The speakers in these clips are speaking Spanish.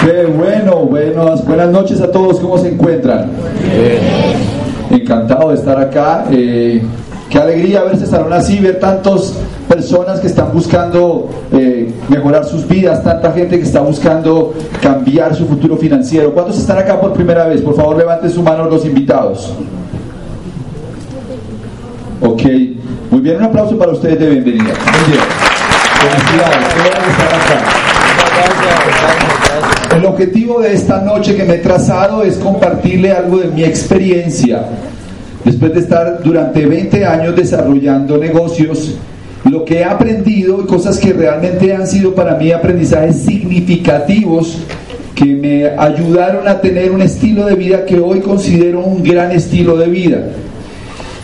Qué bueno, buenas, buenas noches a todos, ¿cómo se encuentran? Encantado de estar acá. Eh, qué alegría ver este salón así, ver tantas personas que están buscando eh, mejorar sus vidas, tanta gente que está buscando cambiar su futuro financiero. ¿Cuántos están acá por primera vez? Por favor, levanten su mano los invitados. Ok, muy bien, un aplauso para ustedes de bienvenida. Muy bien. Felicidades, acá. El objetivo de esta noche que me he trazado es compartirle algo de mi experiencia. Después de estar durante 20 años desarrollando negocios, lo que he aprendido y cosas que realmente han sido para mí aprendizajes significativos que me ayudaron a tener un estilo de vida que hoy considero un gran estilo de vida.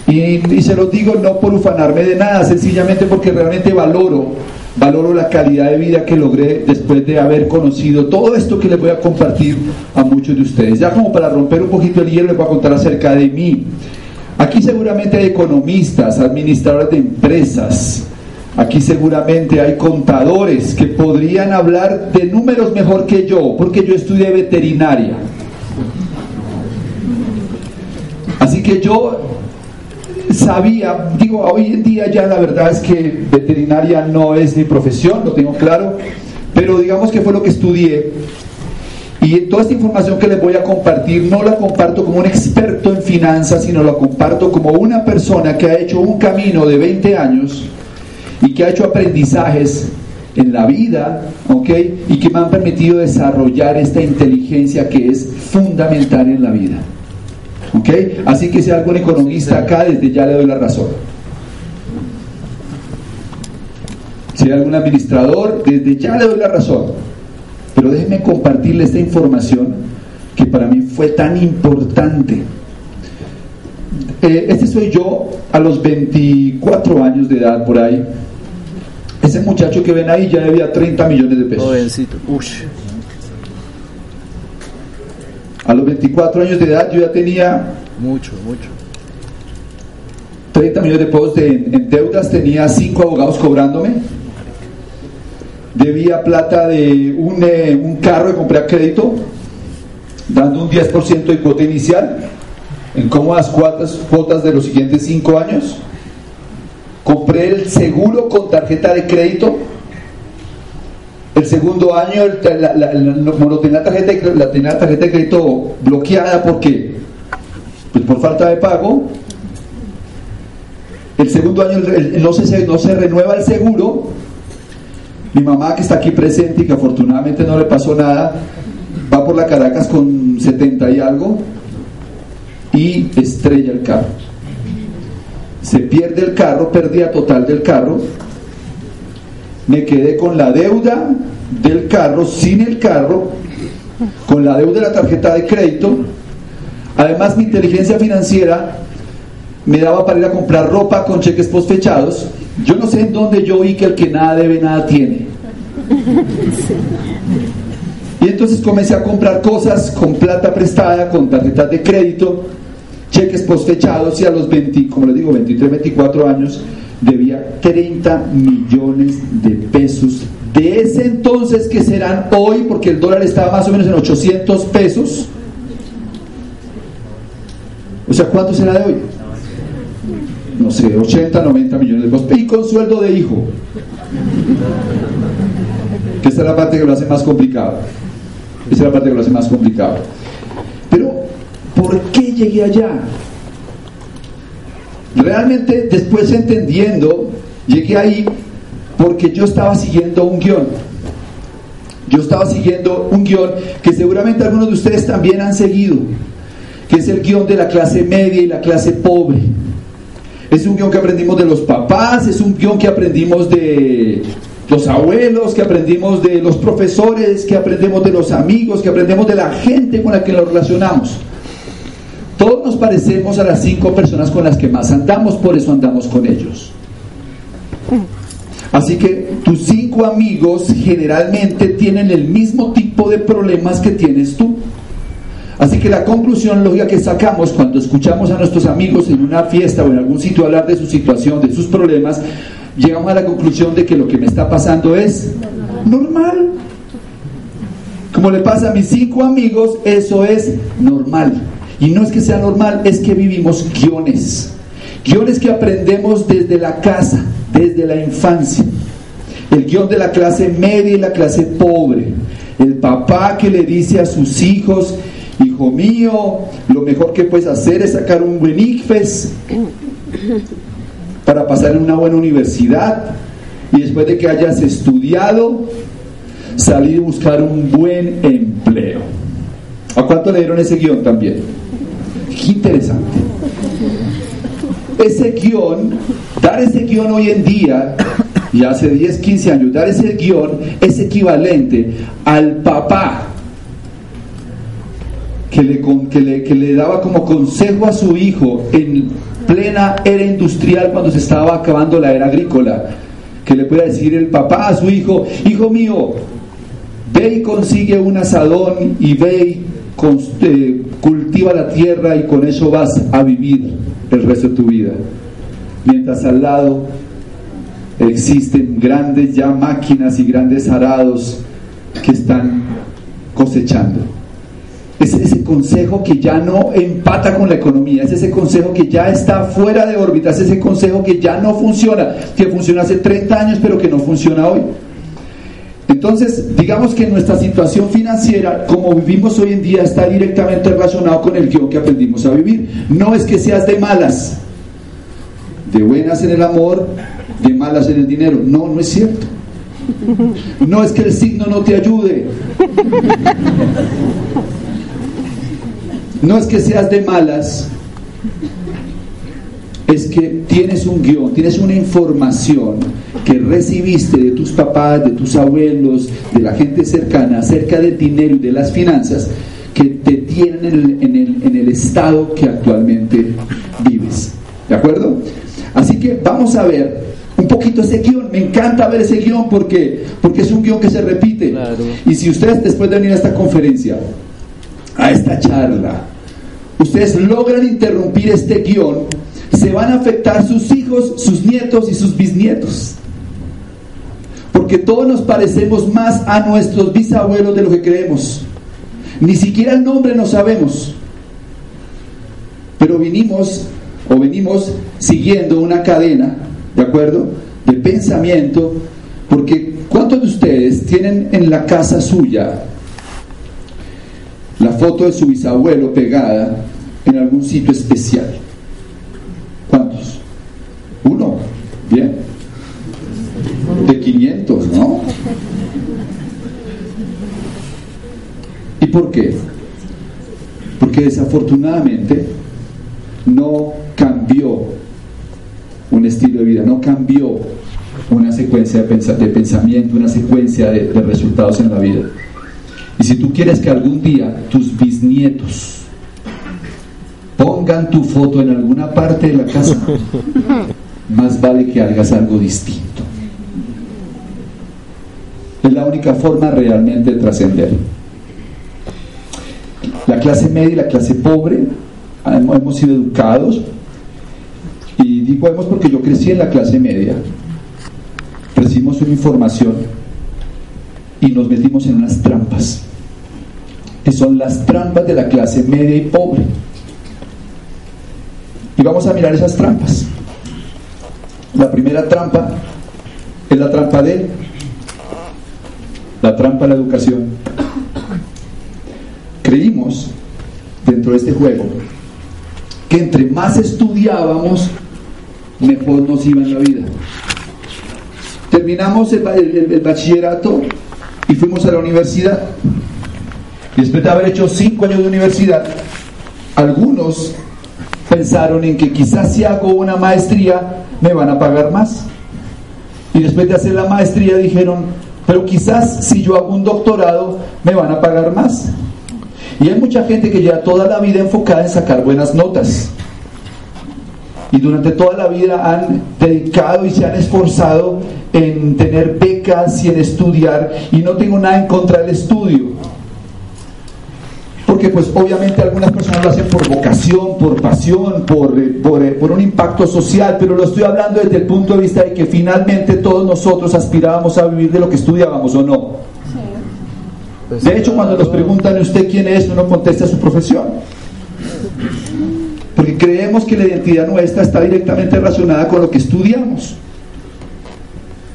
Y, y se los digo no por ufanarme de nada, sencillamente porque realmente valoro valoro la calidad de vida que logré después de haber conocido todo esto que les voy a compartir a muchos de ustedes. Ya como para romper un poquito el hielo les voy a contar acerca de mí. Aquí seguramente hay economistas, administradores de empresas, aquí seguramente hay contadores que podrían hablar de números mejor que yo, porque yo estudié veterinaria. Así que yo sabía, digo, hoy en día ya la verdad es que veterinaria no es mi profesión, lo tengo claro, pero digamos que fue lo que estudié. Y toda esta información que les voy a compartir no la comparto como un experto en finanzas, sino la comparto como una persona que ha hecho un camino de 20 años y que ha hecho aprendizajes en la vida, ¿ok? Y que me han permitido desarrollar esta inteligencia que es fundamental en la vida. ¿Ok? Así que si algún economista acá, desde ya le doy la razón. Si hay algún administrador, desde ya le doy la razón. Pero déjenme compartirle esta información que para mí fue tan importante. Eh, este soy yo a los 24 años de edad por ahí. Ese muchacho que ven ahí ya debía 30 millones de pesos. Jovencito. A los 24 años de edad yo ya tenía... Mucho, mucho. 30 millones de pesos en, deudas, tenía 5 abogados cobrándome. Debía plata de un, eh, un carro que compré a crédito, dando un 10% de cuota inicial en cómodas cuotas, cuotas de los siguientes 5 años. Compré el seguro con tarjeta de crédito el segundo año la, la, la, tarjeta, la, tenía la tarjeta de crédito bloqueada porque pues por falta de pago. El segundo año no, se, no se renueva el seguro. Mi mamá que está aquí presente y que afortunadamente no le pasó nada, va por la Caracas con 70 y algo y estrella el carro. Se pierde el carro, pérdida total del carro me quedé con la deuda del carro, sin el carro, con la deuda de la tarjeta de crédito. Además, mi inteligencia financiera me daba para ir a comprar ropa con cheques postfechados. Yo no sé en dónde yo vi que el que nada debe, nada tiene. Y entonces comencé a comprar cosas con plata prestada, con tarjetas de crédito, cheques postfechados y a los 20, como les digo, 23, 24 años, debía 30 millones de pesos de ese entonces que serán hoy, porque el dólar estaba más o menos en 800 pesos. O sea, ¿cuánto será de hoy? No sé, 80, 90 millones de pesos. Y con sueldo de hijo. Que esta es la parte que lo hace más complicado. Esta es la parte que lo hace más complicado. Pero, ¿por qué llegué allá? Realmente después entendiendo, llegué ahí porque yo estaba siguiendo un guion. Yo estaba siguiendo un guion que seguramente algunos de ustedes también han seguido, que es el guion de la clase media y la clase pobre. Es un guion que aprendimos de los papás, es un guion que aprendimos de los abuelos, que aprendimos de los profesores, que aprendemos de los amigos, que aprendemos de la gente con la que nos relacionamos. Todos nos parecemos a las cinco personas con las que más andamos, por eso andamos con ellos. Así que tus cinco amigos generalmente tienen el mismo tipo de problemas que tienes tú. Así que la conclusión lógica que sacamos cuando escuchamos a nuestros amigos en una fiesta o en algún sitio hablar de su situación, de sus problemas, llegamos a la conclusión de que lo que me está pasando es normal. como le pasa a mis cinco amigos, eso es normal. Y no es que sea normal, es que vivimos guiones. Guiones que aprendemos desde la casa, desde la infancia. El guion de la clase media y la clase pobre. El papá que le dice a sus hijos, hijo mío, lo mejor que puedes hacer es sacar un buen ICFES para pasar en una buena universidad y después de que hayas estudiado, salir y buscar un buen empleo. ¿A cuánto le dieron ese guion también? Interesante. Ese guion, dar ese guion hoy en día, y hace 10, 15 años, dar ese guion es equivalente al papá que le, que le, que le daba como consejo a su hijo en plena era industrial cuando se estaba acabando la era agrícola, que le pueda decir el papá a su hijo, hijo mío, ve y consigue un asadón y ve y eh, cultiva la tierra y con eso vas a vivir el resto de tu vida. Mientras al lado existen grandes ya máquinas y grandes arados que están cosechando. Es ese consejo que ya no empata con la economía, es ese consejo que ya está fuera de órbita, es ese consejo que ya no funciona, que funciona hace 30 años pero que no funciona hoy. Entonces, digamos que nuestra situación financiera, como vivimos hoy en día, está directamente relacionado con el guion que aprendimos a vivir. No es que seas de malas, de buenas en el amor, de malas en el dinero. No, no es cierto. No es que el signo no te ayude. No es que seas de malas, es que tienes un guion, tienes una información que recibiste de tus papás, de tus abuelos, de la gente cercana acerca del dinero y de las finanzas que te tienen en el, en el, estado que actualmente vives. ¿De acuerdo? Así que vamos a ver un poquito ese guion. Me encanta ver ese guion porque, porque es un guion que se repite. Y si ustedes después de venir a esta conferencia, a esta charla, ustedes logran interrumpir este guion, se van a afectar sus hijos, sus nietos y sus bisnietos. Porque todos nos parecemos más a nuestros bisabuelos de lo que creemos. Ni siquiera el nombre no sabemos. Pero vinimos o venimos siguiendo una cadena, ¿de acuerdo? De pensamiento, porque ¿cuántos de ustedes tienen en la casa suya la foto de su bisabuelo pegada en algún sitio especial? Uno. Bien. De 500, ¿no? ¿Y por qué? Porque desafortunadamente no cambió un estilo de vida, no cambió una secuencia de, pensamiento, una secuencia de, de resultados en la vida. Y si tú quieres que algún día tus bisnietos pongan tu foto en alguna parte de la casa, más vale que hagas algo distinto. Es la única forma realmente de trascender. La clase media y la clase pobre hemos sido educados, y digo hemos porque yo crecí en la clase media, recibimos una información y nos metimos en unas trampas, que son las trampas de la clase media y pobre. Y vamos a mirar esas trampas. La primera trampa es la trampa de la trampa de la educación. Creímos dentro de este juego que entre más estudiábamos, mejor nos iba en la vida. Terminamos el, bachillerato y fuimos a la universidad. Después de haber hecho cinco años de universidad, algunos pensaron en que quizás si hago una maestría me van a pagar más. Y después de hacer la maestría dijeron, pero quizás si yo hago un doctorado me van a pagar más. Y hay mucha gente que lleva toda la vida enfocada en sacar buenas notas. Y durante toda la vida han dedicado y se han esforzado en tener becas y en estudiar. Y no tengo nada en contra del estudio. Porque pues obviamente algunas personas lo hacen por vocación, por pasión, por, eh, por, eh, por un impacto social, pero lo estoy hablando desde el punto de vista de que finalmente todos nosotros aspirábamos a vivir de lo que estudiábamos o no. De hecho, cuando nos preguntan usted quién es, uno contesta su profesión. Porque creemos que la identidad nuestra está directamente relacionada con lo que estudiamos.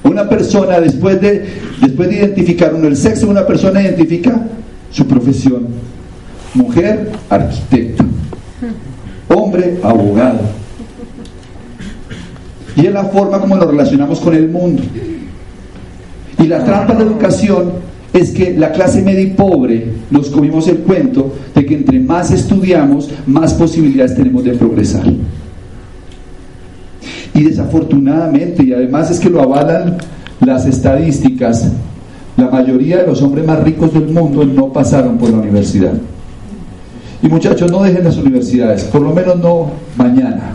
Una persona, después de, después de identificar uno el sexo, una persona identifica su profesión. Mujer, arquitecta. Hombre, abogado. Y es la forma como nos relacionamos con el mundo. Y la trampa de educación es que la clase media y pobre nos comimos el cuento de que entre más estudiamos, más posibilidades tenemos de progresar. Y desafortunadamente, y además es que lo avalan las estadísticas, la mayoría de los hombres más ricos del mundo no pasaron por la universidad. Y muchachos, no dejen las universidades, por lo menos no mañana.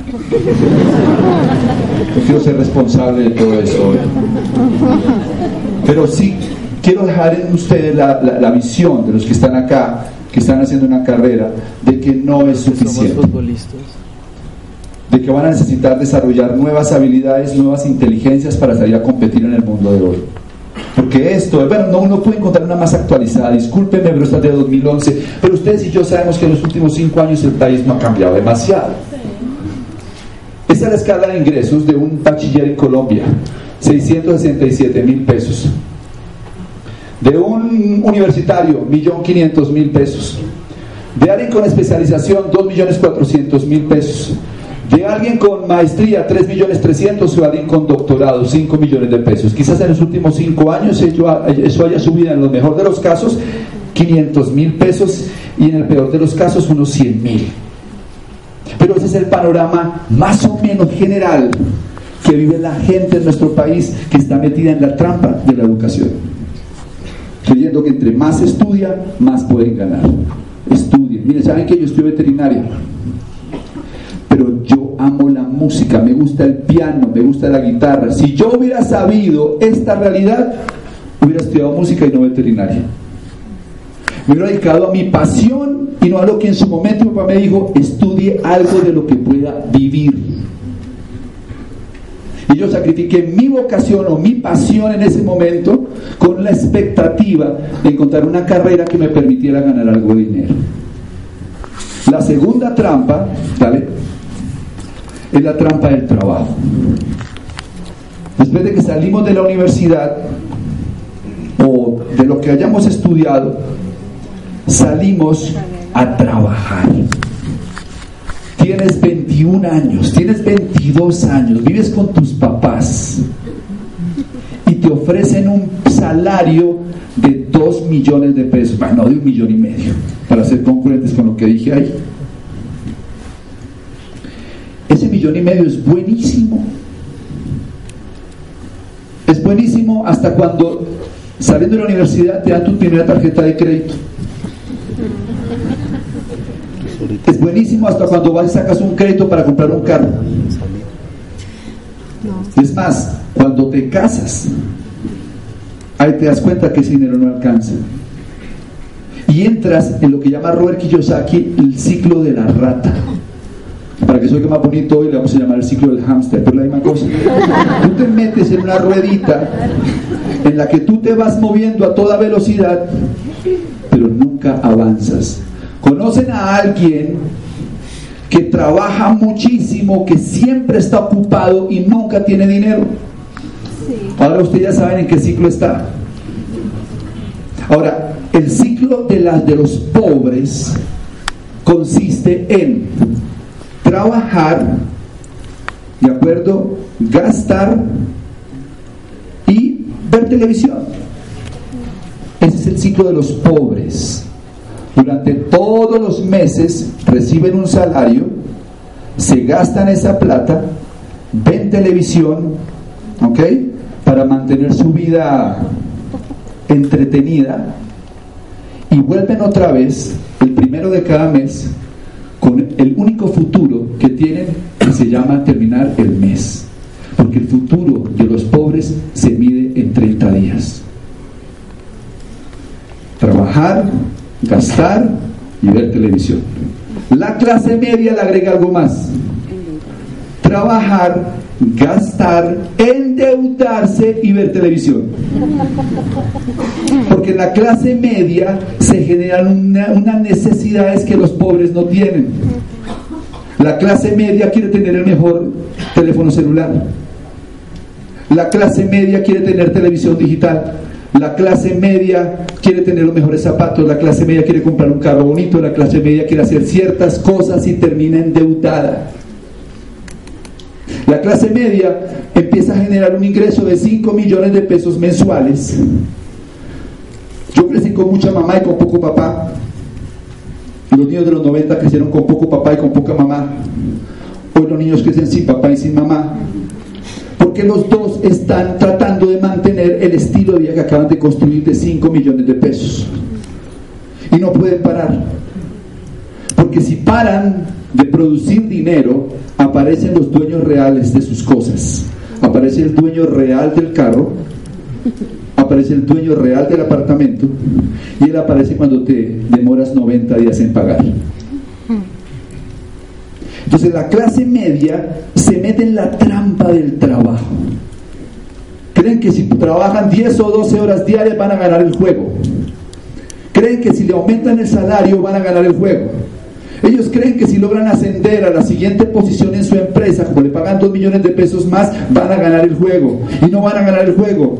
Quiero ser responsable de todo eso hoy. Pero sí quiero dejar en ustedes la, la visión de los que están acá, que están haciendo una carrera, de que no es suficiente de que van a necesitar desarrollar nuevas habilidades, nuevas inteligencias para salir a competir en el mundo de hoy. Porque esto, bueno, no uno puede encontrar una más actualizada, discúlpenme, pero esta es de 2011, pero ustedes y yo sabemos que en los últimos cinco años el país no ha cambiado demasiado. Esta es la escala de ingresos de un bachiller en Colombia, 667 mil pesos. De un universitario, 1.500.000 pesos. De alguien con especialización, 2.400.000 pesos de alguien con maestría 3 millones 300 o alguien con doctorado 5 millones de pesos. Quizás en los últimos 5 años eso haya subido en lo mejor de los casos 500 mil pesos y en el peor de los casos unos 100 mil. Pero ese es el panorama más o menos general que vive la gente en nuestro país que está metida en la trampa de la educación. Creyendo que entre más estudia, más pueden ganar. Estudien. Miren, ¿saben que yo estoy veterinaria? Música, me gusta el piano, me gusta la guitarra. Si yo hubiera sabido esta realidad, hubiera estudiado música y no veterinaria. Me hubiera dedicado a mi pasión y no a lo que en su momento mi papá me dijo, estudie algo de lo que pueda vivir. Y yo sacrifiqué mi vocación o mi pasión en ese momento con la expectativa de encontrar una carrera que me permitiera ganar algo de dinero. La segunda trampa, ¿vale? Es la trampa del trabajo. Después de que salimos de la universidad o de lo que hayamos estudiado, salimos a trabajar. Tienes 21 años, tienes 22 años, vives con tus papás y te ofrecen un salario de 2 millones de pesos, bueno, de un millón y medio, para ser concurrentes con lo que dije ahí. Ese millón y medio es buenísimo. Es buenísimo hasta cuando saliendo de la universidad te dan tu primera tarjeta de crédito. Es buenísimo hasta cuando vas y sacas un crédito para comprar un carro. Es más, cuando te casas, ahí te das cuenta que ese dinero no alcanza. Y entras en lo que llama Robert Kiyosaki el ciclo de la rata para que se más bonito hoy le vamos a llamar el ciclo del hámster, pero la misma cosa. Tú te metes en una ruedita en la que tú te vas moviendo a toda velocidad, pero nunca avanzas. ¿Conocen a alguien que trabaja muchísimo, que siempre está ocupado y nunca tiene dinero? Ahora ustedes ya saben en qué ciclo está. Ahora, el ciclo de, las, de los pobres consiste en trabajar, ¿de acuerdo? Gastar y ver televisión. Ese es el ciclo de los pobres. Durante todos los meses reciben un salario, se gastan esa plata, ven televisión, ¿ok? Para mantener su vida entretenida y vuelven otra vez el primero de cada mes futuro que tienen se llama terminar el mes. Porque el futuro de los pobres se mide en 30 días. Trabajar, gastar y ver televisión. La clase media le agrega algo más. Trabajar, gastar, endeudarse y ver televisión. Porque en la clase media se generan unas necesidades que los pobres no tienen. La clase media quiere tener el mejor teléfono celular. La clase media quiere tener televisión digital. La clase media quiere tener los mejores zapatos, la clase media quiere comprar un carro bonito, la clase media quiere hacer ciertas cosas y termina endeudada. La clase media empieza a generar un ingreso de 5 millones de pesos mensuales. Yo crecí con mucha mamá y con poco papá. Los niños de los 90 crecieron con poco papá y con poca mamá. Hoy los niños crecen sin papá y sin mamá. Porque los dos están tratando de mantener el estilo de vida que acaban de construir de 5 millones de pesos. Y no pueden parar. Porque si paran de producir dinero, aparecen los dueños reales de sus cosas. Aparece el dueño real del carro, aparece el dueño real del apartamento y él aparece cuando te demoras 90 días en pagar. Entonces la clase media se mete en la trampa del trabajo. Creen que si trabajan 10 o 12 horas diarias van a ganar el juego. Creen que si le aumentan el salario van a ganar el juego. Ellos creen que si logran ascender a la siguiente posición en su empresa, como le pagan 2 millones de pesos más, van a ganar el juego. Y no van a ganar el juego.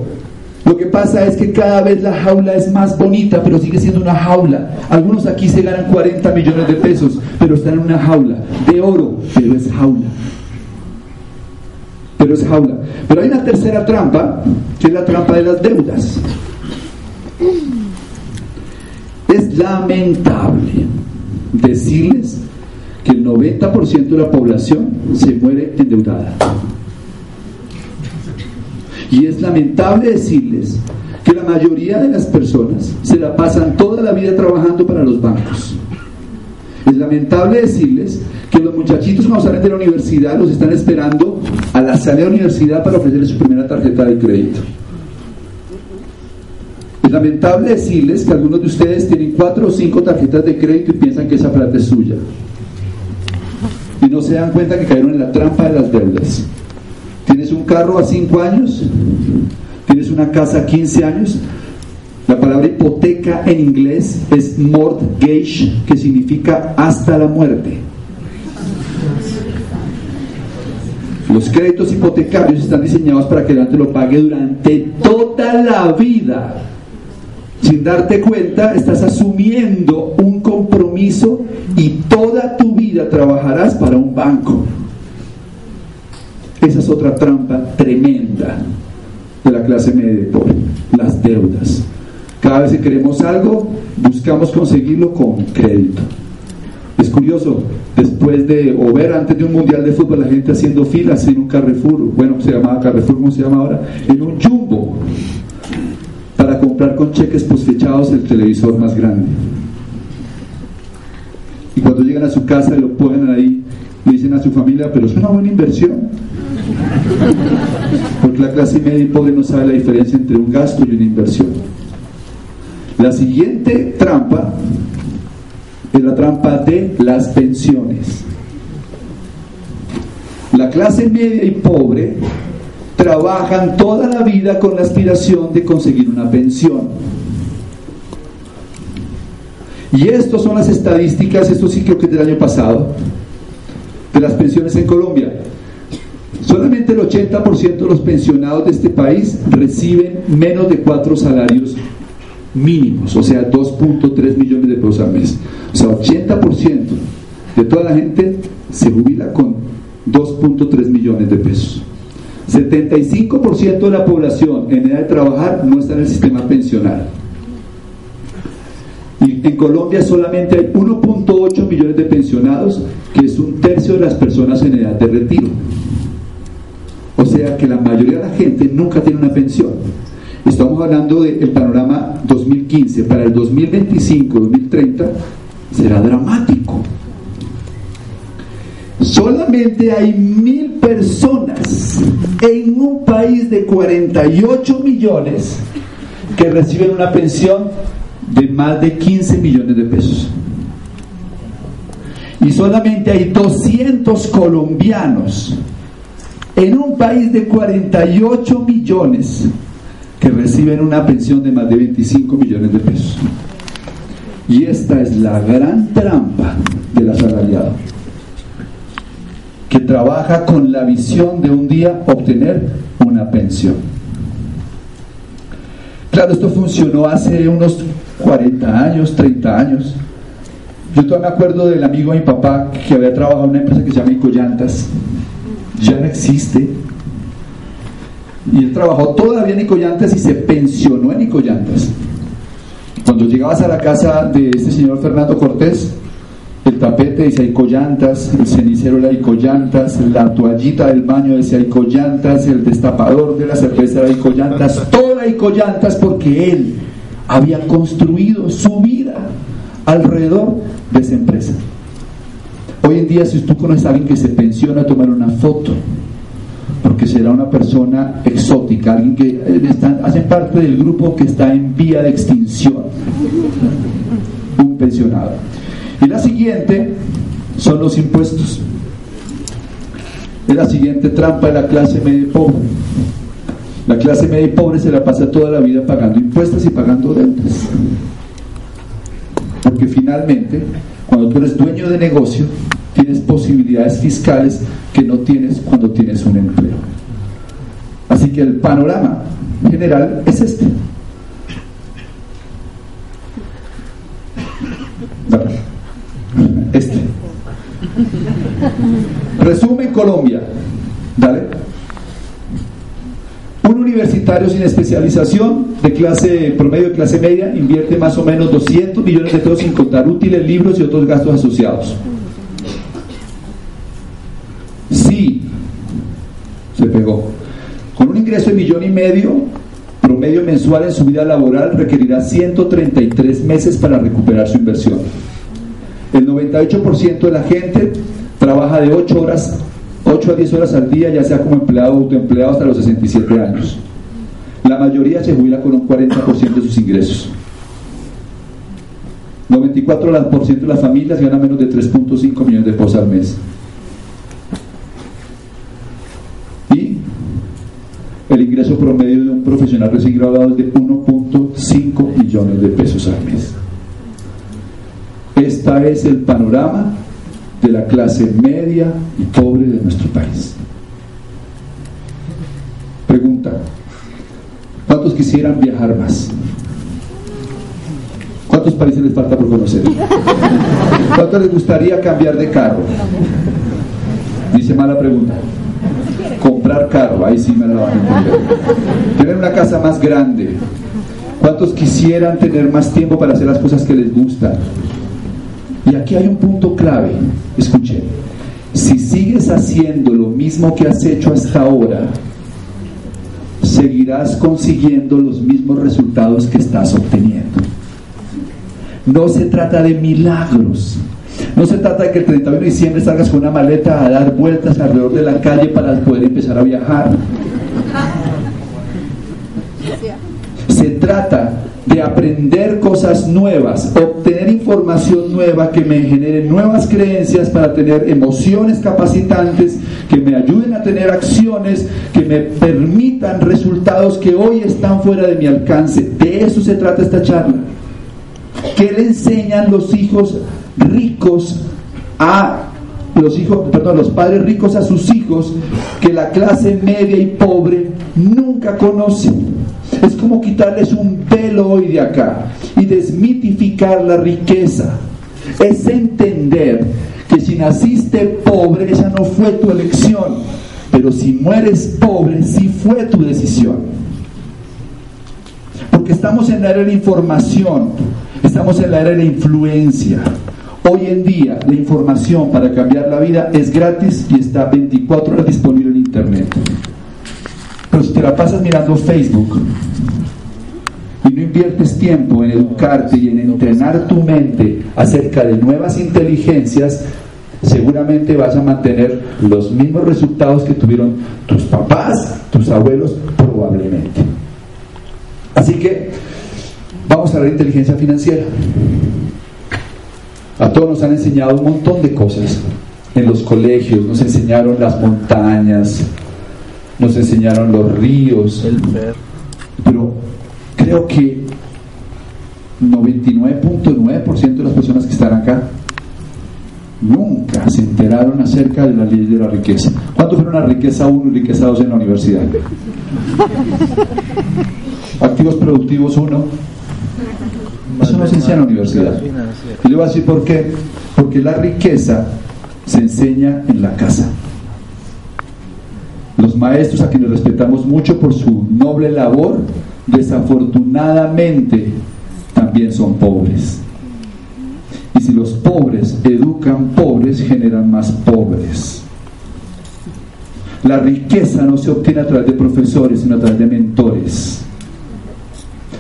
Lo que pasa es que cada vez la jaula es más bonita, pero sigue siendo una jaula. Algunos aquí se ganan 40 millones de pesos, pero están en una jaula de oro, pero es jaula. Pero es jaula. Pero hay una tercera trampa, que es la trampa de las deudas. Es lamentable decirles que el 90% de la población se muere endeudada. Y es lamentable decirles que la mayoría de las personas se la pasan toda la vida trabajando para los bancos. Es lamentable decirles que los muchachitos cuando salen de la universidad los están esperando a la salida de la universidad para ofrecerles su primera tarjeta de crédito. Es lamentable decirles que algunos de ustedes tienen cuatro o cinco tarjetas de crédito y piensan que esa plata es suya. Y no se dan cuenta que cayeron en la trampa de las deudas. Tienes un carro a cinco años, tienes una casa a 15 años. La palabra hipoteca en inglés es mortgage, que significa hasta la muerte. Los créditos hipotecarios están diseñados para que el te lo pague durante toda la vida sin darte cuenta, estás asumiendo un compromiso y toda tu vida trabajarás para un banco. Esa es otra trampa tremenda de la clase media pobre, las deudas. Cada vez que queremos algo, buscamos conseguirlo con crédito. Es curioso, después de, o ver antes de un mundial de fútbol, la gente haciendo filas en un Carrefour, bueno, se llamaba Carrefour, ¿cómo se llama ahora? En un Jumbo para comprar con cheques posfechados el televisor más grande. Y cuando llegan a su casa y lo ponen ahí, le dicen a su familia, pero es una buena inversión. Porque la clase media y pobre no sabe la diferencia entre un gasto y una inversión. La siguiente trampa es la trampa de las pensiones. La clase media y pobre trabajan toda la vida con la aspiración de conseguir una pensión. Y estas son las estadísticas, esto sí creo que es del año pasado, de las pensiones en Colombia. Solamente el 80% de los pensionados de este país reciben menos de cuatro salarios mínimos, o sea, 2.3 millones de pesos al mes. O sea, 80% de toda la gente se jubila con 2.3 millones de pesos. 75% de la población en edad de trabajar no está en el sistema pensional. Y en Colombia solamente hay 1.8 millones de pensionados, que es un tercio de las personas en edad de retiro. O sea que la mayoría de la gente nunca tiene una pensión. Estamos hablando del panorama 2015. Para el 2025-2030 será dramático. Solamente hay mil personas en un país de 48 millones que reciben una pensión de más de 15 millones de pesos. Y solamente hay 200 colombianos en un país de 48 millones que reciben una pensión de más de 25 millones de pesos. Y esta es la gran trampa del asalariado, que trabaja con la visión de un día obtener una pensión. Claro, esto funcionó hace unos 40 años, 30 años. Yo todavía me acuerdo del amigo de mi papá que había trabajado en una empresa que se llama Icoyantas. Ya no existe. Y él trabajó todavía en Icoyantas y se pensionó en Icoyantas. Cuando llegabas a la casa de este señor Fernando Cortés, el tapete decía Icoyantas, el cenicero era Icoyantas, la toallita del baño decía Icoyantas, el destapador de la cerveza era Icoyantas, todo era Icoyantas porque él había construido su vida alrededor de esa empresa. Hoy en día, si tú conoces a alguien que se pensiona tomar una foto, porque será una persona exótica, alguien que eh, hace parte del grupo que está en vía de extinción, un pensionado. Y la siguiente son los impuestos. Es la siguiente trampa de la clase media y pobre. La clase media y pobre se la pasa toda la vida pagando impuestos y pagando deudas. Porque finalmente, cuando tú eres dueño de negocio, tienes posibilidades fiscales que no tienes cuando tienes un empleo. Así que el panorama general es este. Este. Resumen Colombia. Dale. Un universitario sin especialización de clase promedio de clase media invierte más o menos 200 millones de pesos sin contar útiles, libros y otros gastos asociados. Sí, se pegó. Con un ingreso de millón y medio promedio mensual en su vida laboral requerirá 133 meses para recuperar su inversión. El 98% de la gente trabaja de 8 horas, 8 a 10 horas al día, ya sea como empleado o autoempleado hasta los 67 años. La mayoría se jubila con un 40% de sus ingresos. 94% de las familias ganan menos de 3.5 millones de pesos al mes. Y el ingreso promedio de un profesional recién graduado es de 1.5 millones de pesos al mes. Este es el panorama de la clase media y pobre de nuestro país. Pregunta, ¿cuántos quisieran viajar más? ¿Cuántos países les falta por conocer? ¿Cuántos les gustaría cambiar de carro? Dice mala pregunta. Comprar carro, ahí sí me la van a entender. Tener una casa más grande. ¿Cuántos quisieran tener más tiempo para hacer las cosas que les gustan? Y aquí hay un punto clave. Escuchen. Si sigues haciendo lo mismo que has hecho hasta ahora, seguirás consiguiendo los mismos resultados que estás obteniendo. No se trata de milagros. No se trata de que el 31 de diciembre salgas con una maleta a dar vueltas alrededor de la calle para poder empezar a viajar. Se trata de aprender cosas nuevas, obtener información nueva que me genere nuevas creencias para tener emociones capacitantes, que me ayuden a tener acciones, que me permitan resultados que hoy están fuera de mi alcance. De eso se trata esta charla. ¿Qué le enseñan los hijos ricos a los hijos, perdón, los padres ricos a sus hijos que la clase media y pobre nunca conocen? Es como quitarles un pelo hoy de acá y desmitificar la riqueza. Es entender que si naciste pobre, esa no fue tu elección, pero si mueres pobre, sí fue tu decisión. Porque estamos en la era de la información, estamos en la era de la influencia. Hoy en día la información para cambiar la vida es gratis y está 24 horas disponible en Internet. Pero si te la pasas mirando Facebook y no inviertes tiempo en educarte y en entrenar tu mente acerca de nuevas inteligencias, seguramente vas a mantener los mismos resultados que tuvieron tus papás, tus abuelos, probablemente. Así que vamos a la inteligencia financiera. A todos nos han enseñado un montón de cosas. En los colegios nos enseñaron las montañas, nos enseñaron los ríos. Pero creo que 99.9% de las personas que están acá nunca se enteraron acerca de la ley de la riqueza. ¿Cuánto fueron la riqueza 1 y riqueza 2 en la universidad? Activos productivos 1. Eso no se enseña en la universidad. Y le voy a decir por qué. Porque la riqueza se enseña en la casa. Los maestros a quienes respetamos mucho por su noble labor, desafortunadamente también son pobres. Y si los pobres educan pobres, generan más pobres. La riqueza no se obtiene a través de profesores, sino a través de mentores.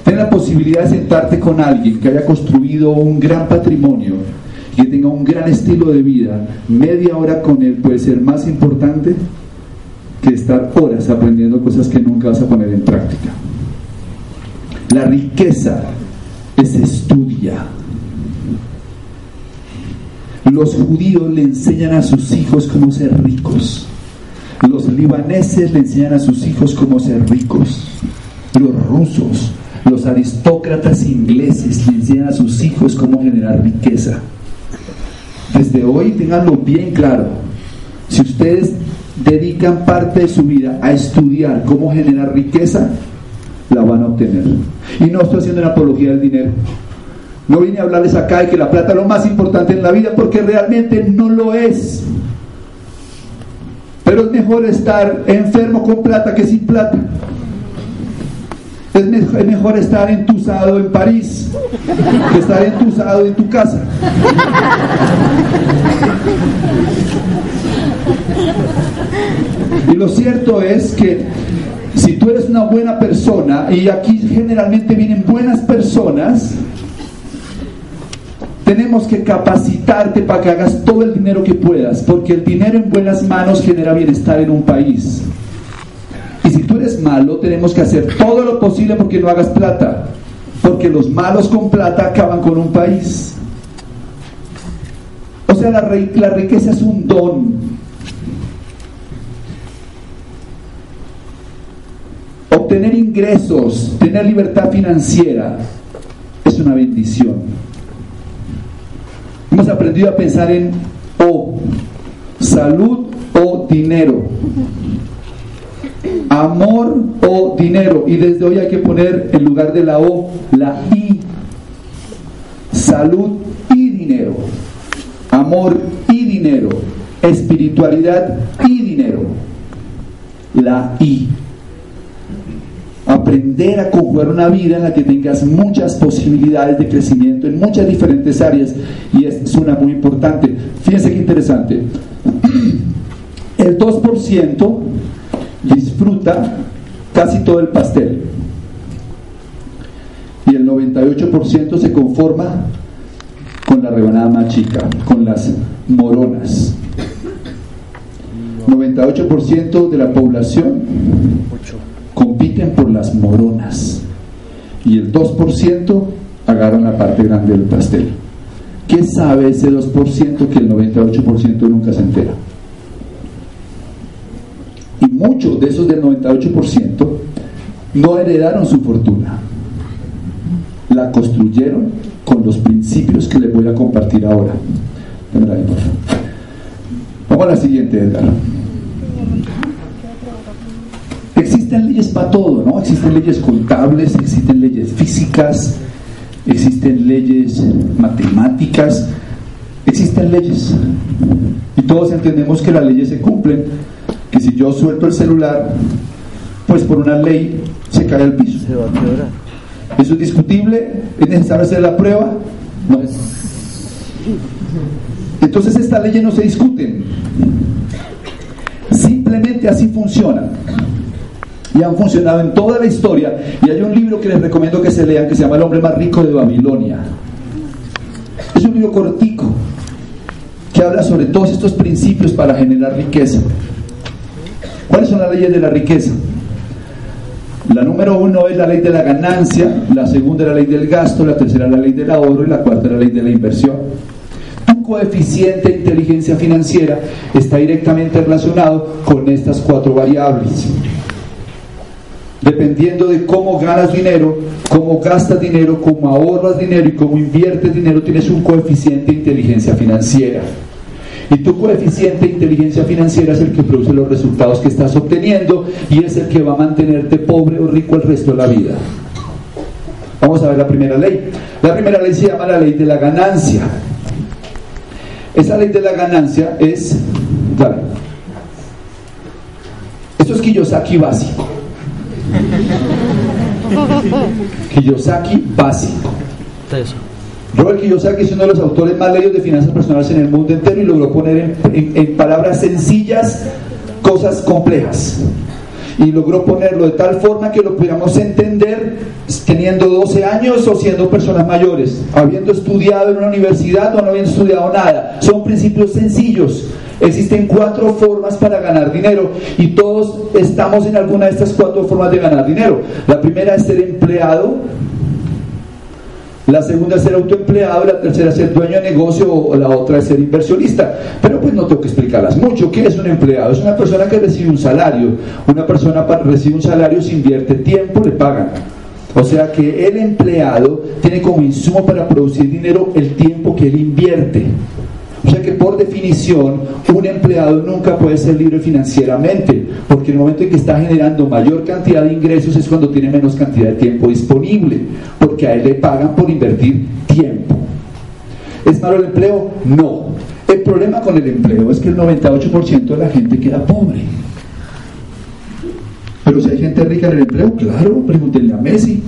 Ten la posibilidad de sentarte con alguien que haya construido un gran patrimonio que tenga un gran estilo de vida. Media hora con él puede ser más importante estar horas aprendiendo cosas que nunca vas a poner en práctica. La riqueza se estudia. Los judíos le enseñan a sus hijos cómo ser ricos. Los libaneses le enseñan a sus hijos cómo ser ricos. Los rusos, los aristócratas ingleses le enseñan a sus hijos cómo generar riqueza. Desde hoy tenganlo bien claro. Si ustedes dedican parte de su vida a estudiar cómo generar riqueza, la van a obtener. Y no estoy haciendo una apología del dinero. No vine a hablarles acá de que la plata es lo más importante en la vida porque realmente no lo es. Pero es mejor estar enfermo con plata que sin plata. Es mejor estar entusado en París que estar entusado en tu casa. Y lo cierto es que si tú eres una buena persona, y aquí generalmente vienen buenas personas, tenemos que capacitarte para que hagas todo el dinero que puedas, porque el dinero en buenas manos genera bienestar en un país. Y si tú eres malo, tenemos que hacer todo lo posible porque no hagas plata, porque los malos con plata acaban con un país. O sea, la, la riqueza es un don, Obtener ingresos, tener libertad financiera, es una bendición. Hemos aprendido a pensar en O, salud o dinero, amor o dinero. Y desde hoy hay que poner en lugar de la O la I, salud y dinero, amor y dinero, espiritualidad y dinero. La I aprender a conjugar una vida en la que tengas muchas posibilidades de crecimiento en muchas diferentes áreas y es una muy importante. Fíjense qué interesante. El 2% disfruta casi todo el pastel y el 98% se conforma con la rebanada más chica, con las moronas. 98% de la población compiten por las moronas y el 2% agarran la parte grande del pastel. ¿Qué sabe ese 2% que el 98% nunca se entera? Y muchos de esos del 98% no heredaron su fortuna. La construyeron con los principios que les voy a compartir ahora. Vamos a la siguiente, Edgar existen leyes para todo, ¿no? Existen leyes contables, existen leyes físicas, existen leyes matemáticas, existen leyes. Y todos entendemos que las leyes se cumplen, que si yo suelto el celular, pues por una ley se cae al piso. ¿Eso es discutible? ¿Es necesario hacer la prueba? No. Entonces estas leyes no se discuten. Simplemente así funcionan y han funcionado en toda la historia. Y hay un libro que les recomiendo que se lean que se llama El hombre más rico de Babilonia. Es un libro cortico que habla sobre todos estos principios para generar riqueza. ¿Cuáles son las leyes de la riqueza? La número uno es la ley de la ganancia, la segunda es la ley del gasto, la tercera es la ley del ahorro y la cuarta es la ley de la inversión. Tú coeficiente de inteligencia financiera está directamente relacionado con estas cuatro variables. Dependiendo de cómo ganas dinero, cómo gastas dinero, cómo ahorras dinero y cómo inviertes dinero, tienes un coeficiente de inteligencia financiera. Y tu coeficiente de inteligencia financiera es el que produce los resultados que estás obteniendo y es el que va a mantenerte pobre o rico el resto de la vida. Vamos a ver la primera ley. La primera ley se llama la ley de la ganancia. Esa ley de la ganancia es, dale, esto es Kiyosaki básico. Kiyosaki básico. Robert Kiyosaki es uno de los autores más leídos de finanzas personales en el mundo entero y logró poner en, palabras sencillas cosas complejas. Y logró ponerlo de tal forma que lo pudiéramos entender teniendo 12 años o siendo personas mayores, habiendo estudiado en una universidad o no habiendo estudiado nada. Son principios sencillos. Existen cuatro formas para ganar dinero y todos estamos en alguna de estas cuatro formas de ganar dinero. La primera es ser empleado, la segunda es ser autoempleado, la tercera es ser dueño de negocio o la otra es ser inversionista. Pero pues no tengo que explicarlas mucho. ¿Qué es un empleado? Es una persona que recibe un salario. Una persona recibe un salario, si invierte tiempo, le pagan. O sea que el empleado tiene como insumo para producir dinero el tiempo que él invierte. Sea que por definición un empleado nunca puede ser libre financieramente, porque en el momento en que está generando mayor cantidad de ingresos es cuando tiene menos cantidad de tiempo disponible, porque a él le pagan por invertir tiempo. ¿Es malo el empleo? No. El problema con el empleo es que el 98% de la gente queda pobre. Pero si hay gente rica en el empleo, claro, pregúntenle a Messi.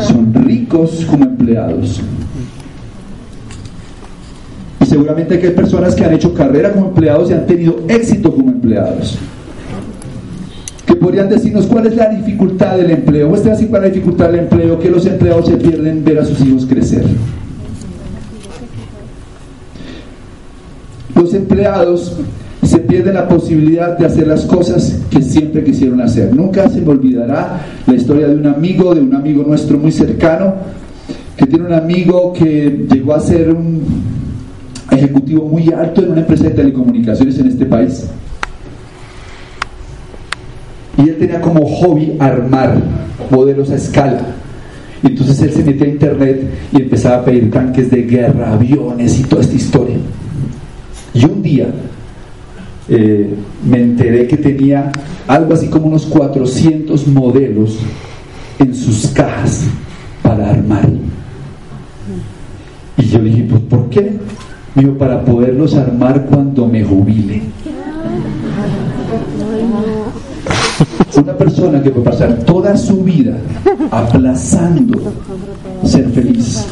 Son ricos como empleados seguramente que hay personas que han hecho carrera como empleados y han tenido éxito como empleados. Que podrían decirnos cuál es la dificultad del empleo. Muestra así para la dificultad del empleo que los empleados se pierden ver a sus hijos crecer. Los empleados se pierden la posibilidad de hacer las cosas que siempre quisieron hacer. Nunca se me olvidará la historia de un amigo, de un amigo nuestro muy cercano, que tiene un amigo que llegó a ser un ejecutivo muy alto en una empresa de telecomunicaciones en este país. Y él tenía como hobby armar modelos a escala. Y entonces él se metía a internet y empezaba a pedir tanques de guerra, aviones y toda esta historia. Y un día eh, me enteré que tenía algo así como unos 400 modelos en sus cajas para armar. Y yo dije, pues ¿por qué? Para poderlos armar cuando me jubile. Una persona que puede pasar toda su vida aplazando ser feliz.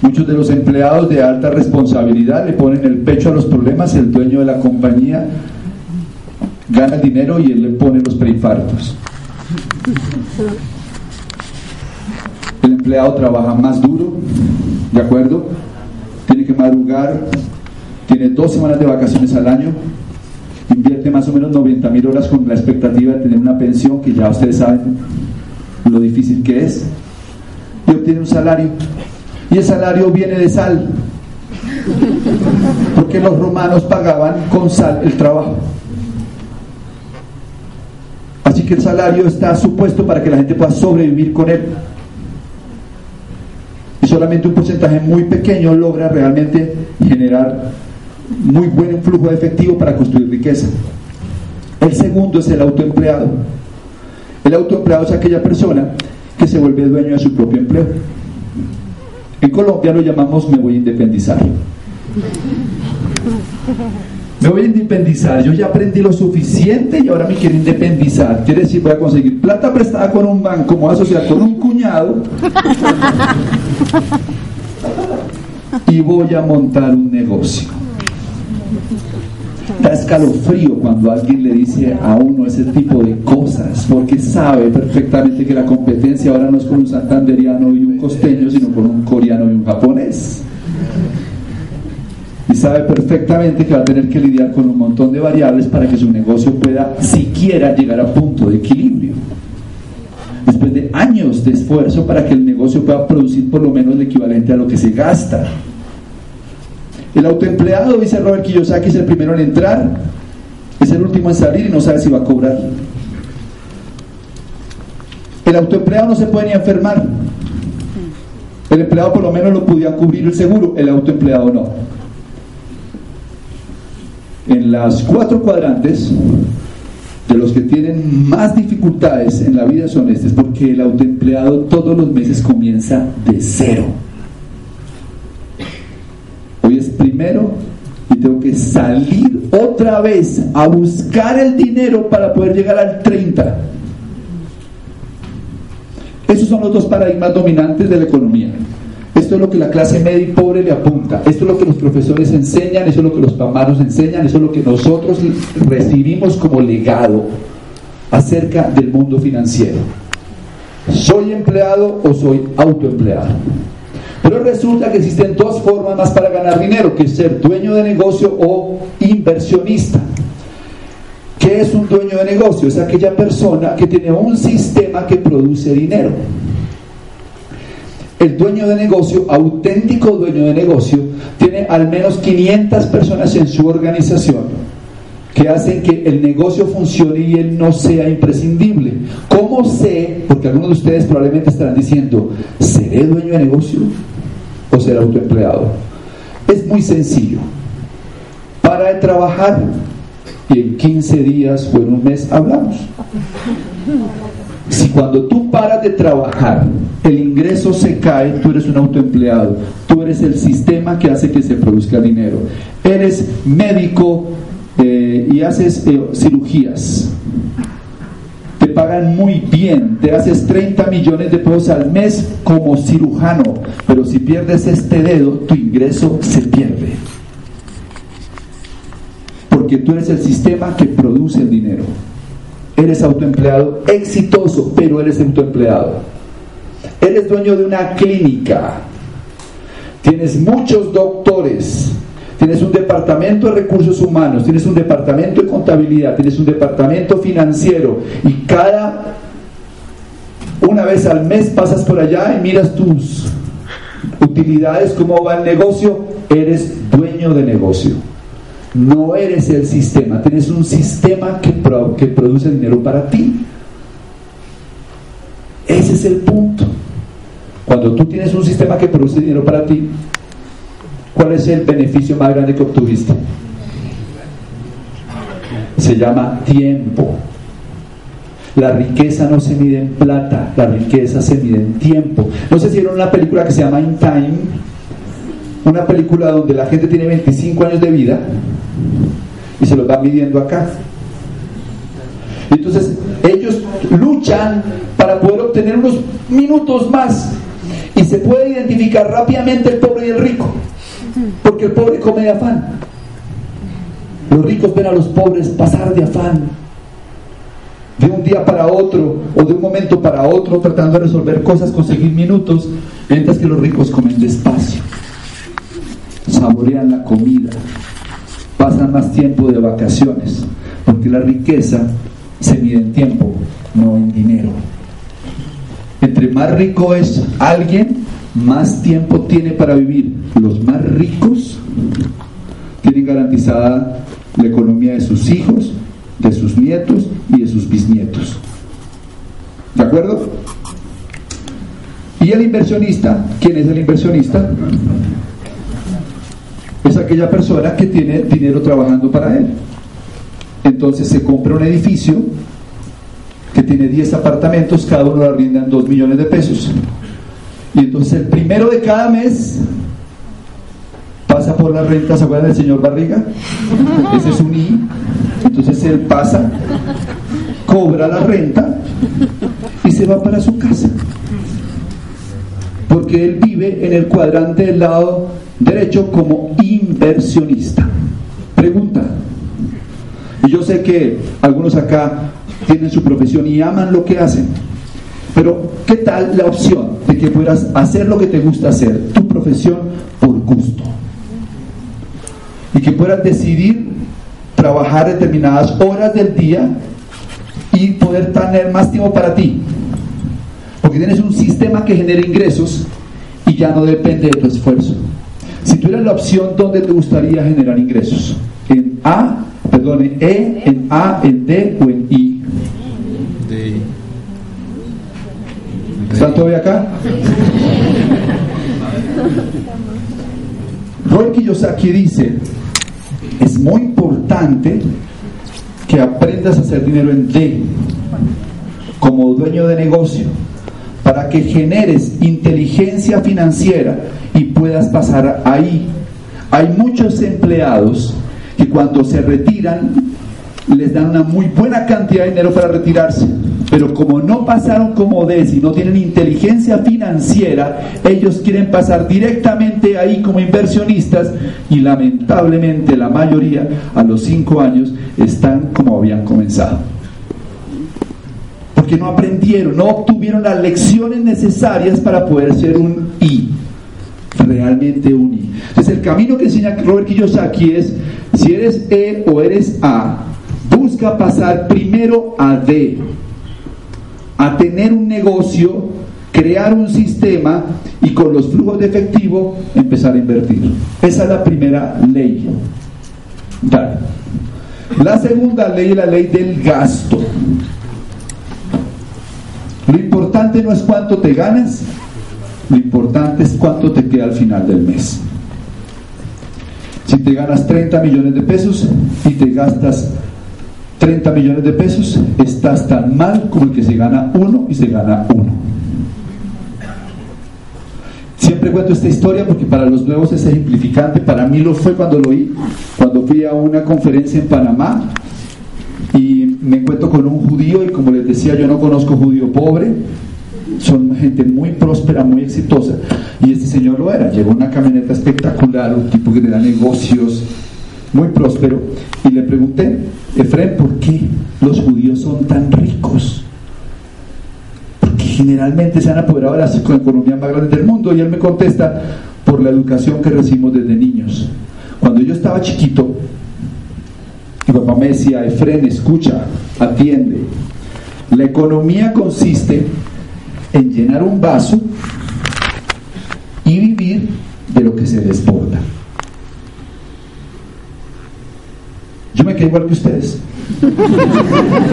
Muchos de los empleados de alta responsabilidad le ponen el pecho a los problemas, el dueño de la compañía gana dinero y él le pone los preinfartos. El empleado trabaja más duro, ¿de acuerdo? Que madrugar, tiene dos semanas de vacaciones al año, invierte más o menos 90 mil horas con la expectativa de tener una pensión, que ya ustedes saben lo difícil que es, y obtiene un salario. Y el salario viene de sal, porque los romanos pagaban con sal el trabajo. Así que el salario está supuesto para que la gente pueda sobrevivir con él solamente un porcentaje muy pequeño logra realmente generar muy buen flujo de efectivo para construir riqueza. El segundo es el autoempleado. El autoempleado es aquella persona que se vuelve dueño de su propio empleo. En Colombia lo llamamos me voy a independizar. Me voy a independizar, yo ya aprendí lo suficiente y ahora me quiero independizar. Quiere decir, voy a conseguir plata prestada con un banco, como asociar con un cuñado y voy a montar un negocio. Da escalofrío cuando alguien le dice a uno ese tipo de cosas, porque sabe perfectamente que la competencia ahora no es con un santanderiano y un costeño, sino con un coreano y un japonés. Sabe perfectamente que va a tener que lidiar con un montón de variables para que su negocio pueda siquiera llegar a punto de equilibrio. después de años de esfuerzo para que el negocio pueda producir por lo menos el equivalente a lo que se gasta. El autoempleado, dice Robert Kiyosaki, es el primero en entrar, es el último en salir y no sabe si va a cobrar. El autoempleado no se puede ni enfermar. El empleado por lo menos lo podía cubrir el seguro, el autoempleado no. En las cuatro cuadrantes de los que tienen más dificultades en la vida son estos, porque el autoempleado todos los meses comienza de cero. Hoy es primero y tengo que salir otra vez a buscar el dinero para poder llegar al 30. Esos son los dos paradigmas dominantes de la economía. Esto es lo que la clase media y pobre le apunta. Esto es lo que los profesores enseñan, eso es lo que los pamaros enseñan, eso es lo que nosotros recibimos como legado acerca del mundo financiero. ¿Soy empleado o soy autoempleado? Pero resulta que existen dos formas más para ganar dinero, que es ser dueño de negocio o inversionista. ¿Qué es un dueño de negocio? Es aquella persona que tiene un sistema que produce dinero. El dueño de negocio, auténtico dueño de negocio, tiene al menos 500 personas en su organización que hacen que el negocio funcione y él no sea imprescindible. ¿Cómo sé? Porque algunos de ustedes probablemente estarán diciendo, ¿seré dueño de negocio o seré autoempleado? Es muy sencillo. Para de trabajar y en 15 días o en un mes hablamos. Si cuando tú paras de trabajar, el ingreso se cae, tú eres un autoempleado, tú eres el sistema que hace que se produzca dinero. Eres médico eh, y haces eh, cirugías. Te pagan muy bien, te haces 30 millones de pesos al mes como cirujano, pero si pierdes este dedo, tu ingreso se pierde. Porque tú eres el sistema que produce el dinero. Eres autoempleado exitoso, pero eres autoempleado. Eres dueño de una clínica. Tienes muchos doctores. Tienes un departamento de recursos humanos, tienes un departamento de contabilidad, tienes un departamento financiero y cada una vez al mes pasas por allá y miras tus utilidades, cómo va el negocio, eres dueño de negocio. No eres el sistema, tienes un sistema que, que produce dinero para ti. Ese es el punto. Cuando tú tienes un sistema que produce dinero para ti, ¿cuál es el beneficio más grande que obtuviste? Se llama tiempo. La riqueza no se mide en plata, la riqueza se mide en tiempo. No sé si vieron una película que se llama In Time, una película donde la gente tiene 25 años de vida y se los van midiendo acá. Entonces ellos luchan para poder obtener unos minutos más y se puede identificar rápidamente el pobre y el rico, porque el pobre come de afán. Los ricos ven a los pobres pasar de afán, de un día para otro o de un momento para otro, tratando de resolver cosas, conseguir minutos, mientras que los ricos comen despacio, saborean la comida, pasan más tiempo de vacaciones, porque la riqueza se mide en tiempo, no en dinero. Entre más rico es alguien, más tiempo tiene para vivir. Los más ricos tienen garantizada la economía de sus hijos, de sus nietos y de sus bisnietos. ¿De acuerdo? Y el inversionista, ¿quién es el inversionista? Es aquella persona que tiene dinero trabajando para él. Entonces se compra un edificio que tiene 10 apartamentos, cada uno lo en 2 millones de pesos. Y entonces el primero de cada mes pasa por la renta, ¿se acuerdan del señor Barriga? Ese es un I. Entonces él pasa, cobra la renta y se va para su casa. Porque él vive en el cuadrante del lado derecho como inversionista. Pregunta. Y yo sé que algunos acá tienen su profesión y aman lo que hacen. Pero, ¿qué tal la opción de que puedas hacer lo que te gusta hacer, tu profesión, por gusto? Y que puedas decidir trabajar determinadas horas del día y poder tener más tiempo para ti. Porque tienes un sistema que genera ingresos y ya no depende de tu esfuerzo. Si tuvieras la opción, ¿dónde te gustaría generar ingresos? ¿En A, perdón, en E, en A, en D o en I? ¿Están todavía acá? Roy Kiyosaki dice, es muy importante que aprendas a hacer dinero en D como dueño de negocio para que generes inteligencia financiera y puedas pasar ahí. Hay muchos empleados que cuando se retiran les dan una muy buena cantidad de dinero para retirarse pero como no pasaron como DES y no tienen inteligencia financiera, ellos quieren pasar directamente ahí como inversionistas y lamentablemente la mayoría a los cinco años están como habían comenzado. Porque no aprendieron, no obtuvieron las lecciones necesarias para poder ser un I realmente un I. Entonces el camino que enseña Robert Kiyosaki es, si eres E o eres A, busca pasar primero a D a tener un negocio, crear un sistema y con los flujos de efectivo empezar a invertir. Esa es la primera ley. La segunda ley es la ley del gasto. Lo importante no es cuánto te ganas, lo importante es cuánto te queda al final del mes. Si te ganas 30 millones de pesos y te gastas 30 millones de pesos, estás tan mal como el que se gana uno y se gana uno. Siempre cuento esta historia porque para los nuevos es ejemplificante. Para mí lo fue cuando lo oí, cuando fui a una conferencia en Panamá y me encuentro con un judío y como les decía, yo no conozco judío pobre, son gente muy próspera, muy exitosa. Y este señor lo era, llevó una camioneta espectacular, un tipo que tenía negocios, muy próspero, y le pregunté, Efraín, ¿por qué los judíos son tan ricos? Porque generalmente se han apoderado de la economía más grande del mundo, y él me contesta, por la educación que recibimos desde niños. Cuando yo estaba chiquito, mi papá me decía, Efren, escucha, atiende. La economía consiste en llenar un vaso y vivir de lo que se desborda. Yo me quedé igual que ustedes.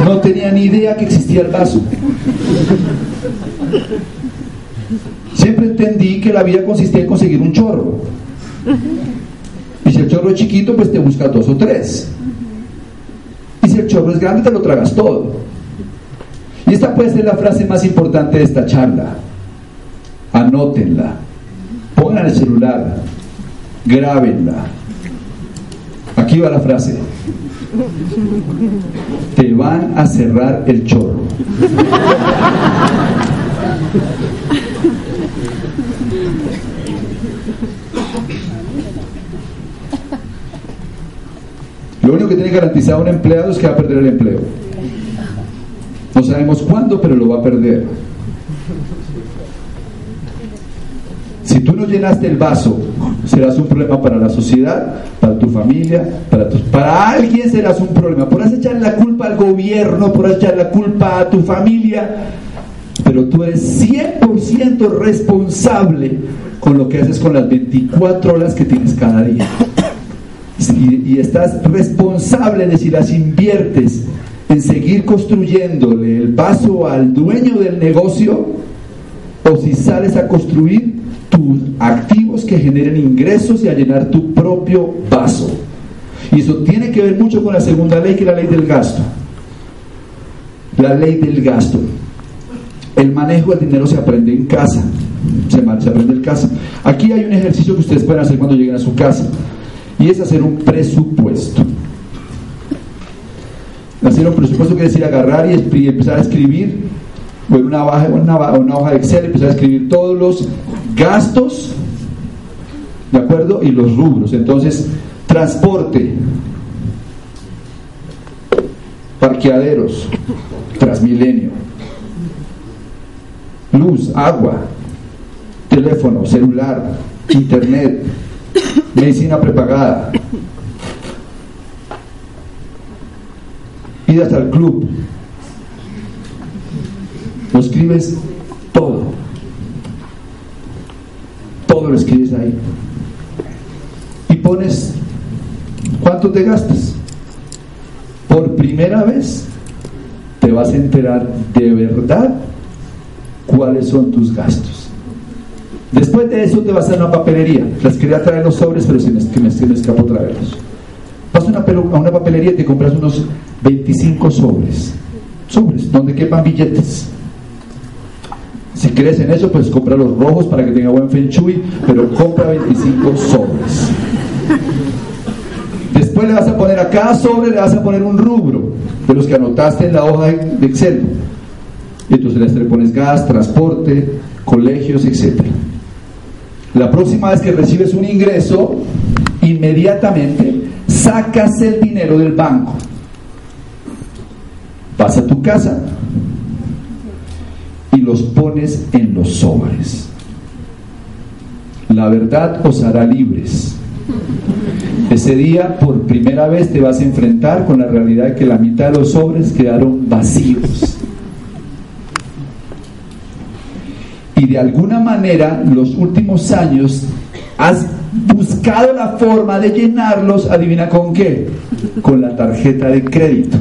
No tenía ni idea que existía el vaso. Siempre entendí que la vida consistía en conseguir un chorro. Y si el chorro es chiquito, pues te buscas dos o tres. Y si el chorro es grande, te lo tragas todo. Y esta puede ser la frase más importante de esta charla. Anótenla. Pongan el celular. Grábenla. Aquí va la frase. Te van a cerrar el chorro. Lo único que tiene garantizado un empleado es que va a perder el empleo. No sabemos cuándo, pero lo va a perder. Si tú no llenaste el vaso, serás un problema para la sociedad, para tu familia, para, para alguien serás un problema. Podrás echar la culpa al gobierno, podrás echar la culpa a tu familia, pero tú eres 100% responsable con lo que haces con las 24 horas que tienes cada día. Y estás responsable de si las inviertes en seguir construyéndole el vaso al dueño del negocio o si sales a construir tus activos que generen ingresos y a llenar tu propio vaso. Y eso tiene que ver mucho con la segunda ley, que es la ley del gasto. La ley del gasto. El manejo del dinero se aprende en casa. Se, aprende en casa. Aquí hay un ejercicio que ustedes pueden hacer cuando lleguen a su casa. Y es hacer un presupuesto. Hacer un presupuesto quiere decir agarrar y empezar a escribir o en una hoja, una, hoja de Excel empezar a escribir todos los gastos, ¿de acuerdo? Y los rubros. Entonces, transporte, parqueaderos, transmilenio, luz, agua, teléfono, celular, internet, medicina prepagada, idas al club, lo escribes todo. Todo lo escribes ahí. Y pones cuánto te gastas. Por primera vez te vas a enterar de verdad cuáles son tus gastos. Después de eso te vas a una papelería. Las quería traer los sobres, pero se me, me, me escapó traerlos. Vas a una, a una papelería y te compras unos 25 sobres. Sobres, donde quepan billetes. Si crees en eso, pues compra los rojos para que tenga buen feng shui, pero compra 25 sobres. Después le vas a poner a cada sobre, le vas a poner un rubro de los que anotaste en la hoja de Excel. Y entonces le pones gas, transporte, colegios, etc. La próxima vez que recibes un ingreso, inmediatamente sacas el dinero del banco. Vas a tu casa, y los pones en los sobres. La verdad os hará libres. Ese día por primera vez te vas a enfrentar con la realidad de que la mitad de los sobres quedaron vacíos. Y de alguna manera los últimos años has buscado la forma de llenarlos, adivina con qué, con la tarjeta de crédito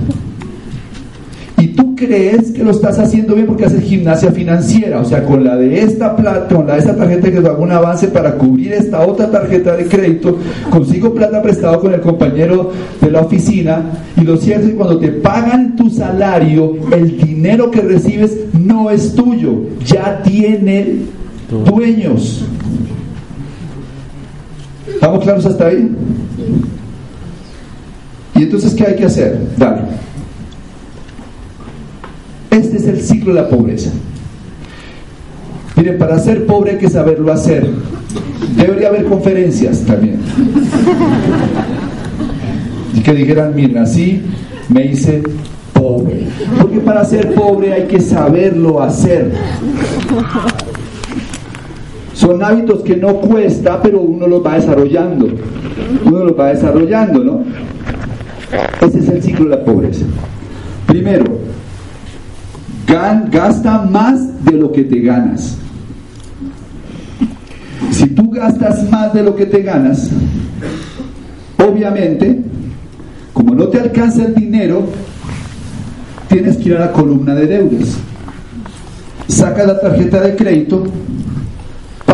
crees que lo estás haciendo bien porque haces gimnasia financiera, o sea, con la de esta plata, con la de esta tarjeta que hago un avance para cubrir esta otra tarjeta de crédito, consigo plata prestado con el compañero de la oficina y lo cierto es que cuando te pagan tu salario, el dinero que recibes no es tuyo, ya tiene dueños. ¿Estamos claros hasta ahí? ¿Y entonces qué hay que hacer? Dale. Este es el ciclo de la pobreza. Miren, para ser pobre hay que saberlo hacer. Debería haber conferencias también. Y que dijeran, miren, así me hice pobre. Porque para ser pobre hay que saberlo hacer. Son hábitos que no cuesta, pero uno los va desarrollando. Uno los va desarrollando, ¿no? Ese es el ciclo de la pobreza. Primero, gasta más de lo que te ganas. Si tú gastas más de lo que te ganas, obviamente, como no te alcanza el dinero, tienes que ir a la columna de deudas. Sacas la tarjeta de crédito,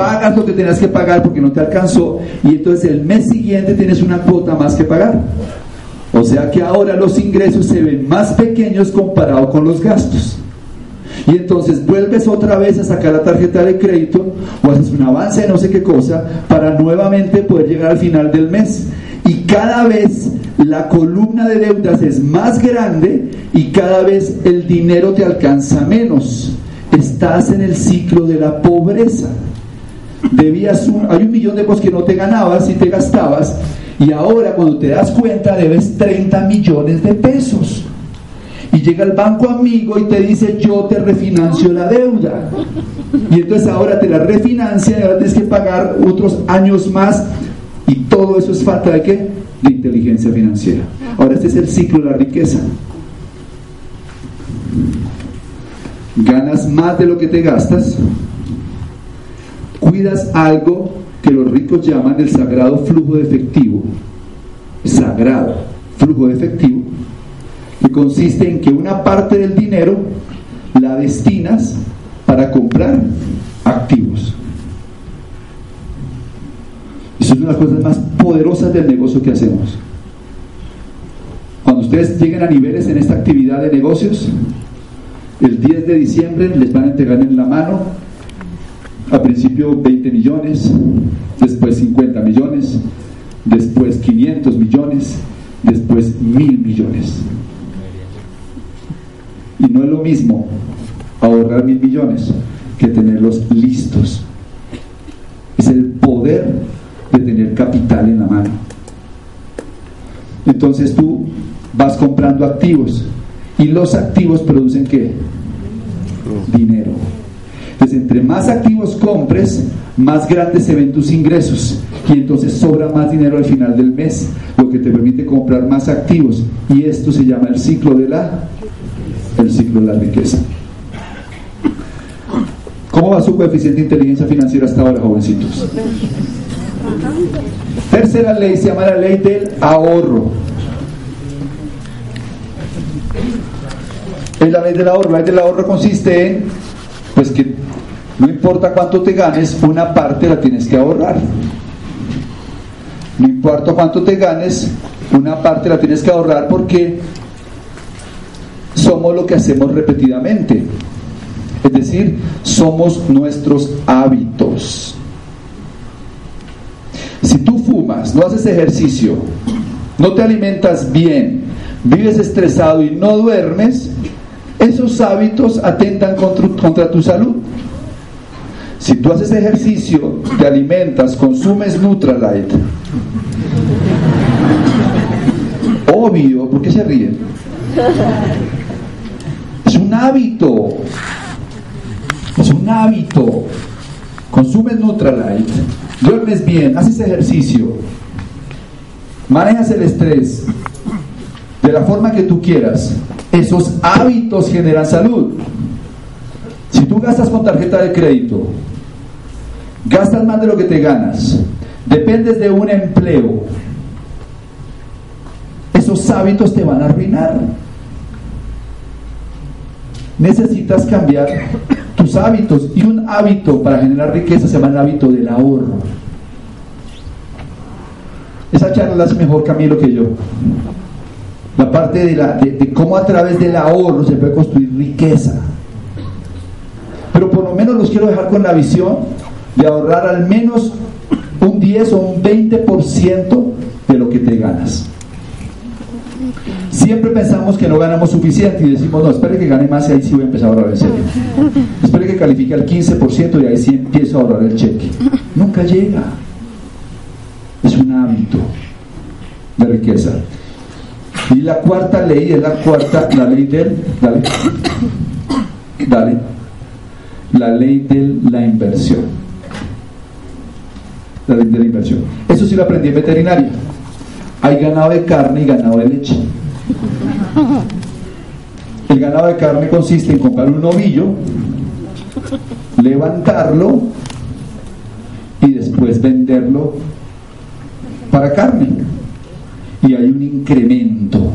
pagas lo que tenías que pagar porque no te alcanzó y entonces el mes siguiente tienes una cuota más que pagar. O sea que ahora los ingresos se ven más pequeños comparado con los gastos. Y entonces vuelves otra vez a sacar la tarjeta de crédito o haces un avance de no sé qué cosa para nuevamente poder llegar al final del mes. Y cada vez la columna de deudas es más grande y cada vez el dinero te alcanza menos. Estás en el ciclo de la pobreza. Debías un, hay un millón de pesos que no te ganabas y te gastabas y ahora cuando te das cuenta debes 30 millones de pesos y llega el banco amigo y te dice yo te refinancio la deuda. Y entonces ahora te la refinancia y ahora tienes que pagar otros años más y todo eso es falta de qué? De inteligencia financiera. Ahora este es el ciclo de la riqueza. Ganas más de lo que te gastas, cuidas algo que los ricos llaman el sagrado flujo de efectivo, sagrado flujo de efectivo, que consiste en que una parte del dinero la destinas para comprar activos. Es una de las cosas más poderosas del negocio que hacemos. Cuando ustedes lleguen a niveles en esta actividad de negocios, el 10 de diciembre les van a entregar en la mano a principio 20 millones, después 50 millones, después 500 millones, después mil millones. Y no es lo mismo ahorrar mil millones que tenerlos listos. Es el poder de tener capital en la mano. Entonces tú vas comprando activos y los activos producen qué? Dinero. Entonces entre más activos compres, más grandes se ven tus ingresos y entonces sobra más dinero al final del mes, lo que te permite comprar más activos. Y esto se llama el ciclo de la el ciclo de la riqueza. ¿Cómo va su coeficiente de inteligencia financiera hasta ahora, jovencitos? Tercera ley se llama la ley del ahorro. Es la ley del ahorro. La ley del ahorro consiste en, pues que no importa cuánto te ganes, una parte la tienes que ahorrar. No importa cuánto te ganes, una parte la tienes que ahorrar porque somos lo que hacemos repetidamente. Es decir, somos nuestros hábitos. Si tú fumas, no haces ejercicio, no te alimentas bien, vives estresado y no duermes, esos hábitos atentan contra, contra tu salud. Si tú haces ejercicio, te alimentas, consumes Nutralite, obvio, ¿por qué se ríen? Es un hábito. Es un hábito. Consumes Nutralite, duermes bien, haces ejercicio, manejas el estrés de la forma que tú quieras. Esos hábitos generan salud. Si tú gastas con tarjeta de crédito, gastas más de lo que te ganas, dependes de un empleo, esos hábitos te van a arruinar. Necesitas cambiar tus hábitos y un hábito para generar riqueza se llama el hábito del ahorro. Esa charla la hace mejor Camilo que yo. La parte de, la, de cómo a través del ahorro se puede construir riqueza. Pero por lo menos los quiero dejar con la visión de ahorrar al menos un 10 o un 20% de lo que te ganas. Siempre pensamos que no ganamos suficiente y decimos, no, espere que gane más y ahí sí voy a empezar a ahorrar el serio. Espere que califique al 15% y ahí sí empiezo a ahorrar el cheque. Nunca llega. Es un hábito de riqueza. Y la cuarta ley es la cuarta, la ley del, dale, dale, la ley de la inversión. De la inversión. Eso sí lo aprendí en veterinaria. Hay ganado de carne y ganado de leche. El ganado de carne consiste en comprar un novillo, levantarlo y después venderlo para carne. Y hay un incremento,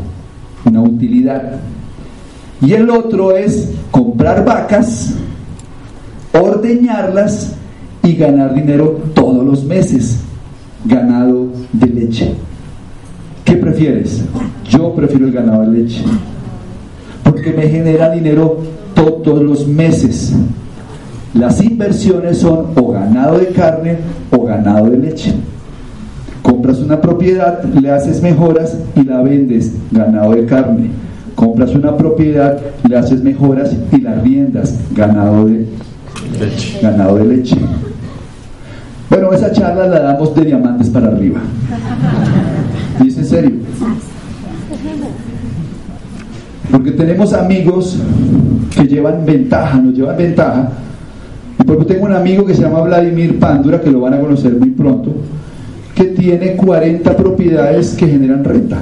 una utilidad. Y el otro es comprar vacas, ordeñarlas y ganar dinero todos los meses, ganado de leche. ¿Qué prefieres? Yo prefiero el ganado de leche. Porque me genera dinero todos los meses. Las inversiones son o ganado de carne o ganado de leche. Compras una propiedad, le haces mejoras y la vendes, ganado de carne. Compras una propiedad, le haces mejoras y la riendas, ganado de leche. Ganado de leche. Bueno, esa charla la damos de diamantes para arriba. Y es en serio. Porque tenemos amigos que llevan ventaja, nos llevan ventaja. Y porque tengo un amigo que se llama Vladimir Pándura, que lo van a conocer muy pronto, que tiene 40 propiedades que generan renta.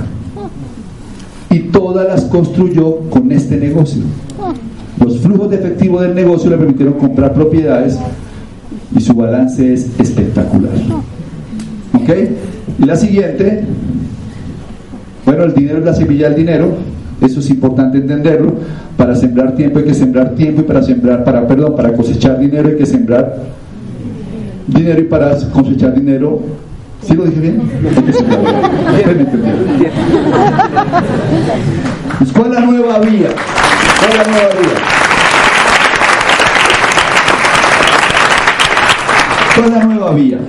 Y todas las construyó con este negocio. Los flujos de efectivo del negocio le permitieron comprar propiedades y su balance es espectacular. ¿Ok? Y la siguiente, bueno, el dinero es la semilla del dinero, eso es importante entenderlo. Para sembrar tiempo hay que sembrar tiempo y para sembrar, para, perdón, para cosechar dinero hay que sembrar dinero y para cosechar dinero, ¿sí lo dije bien? Pues, ¿Cuál es la nueva vía? ¿Cuál es la nueva vía? ¿Cuál es la nueva vía?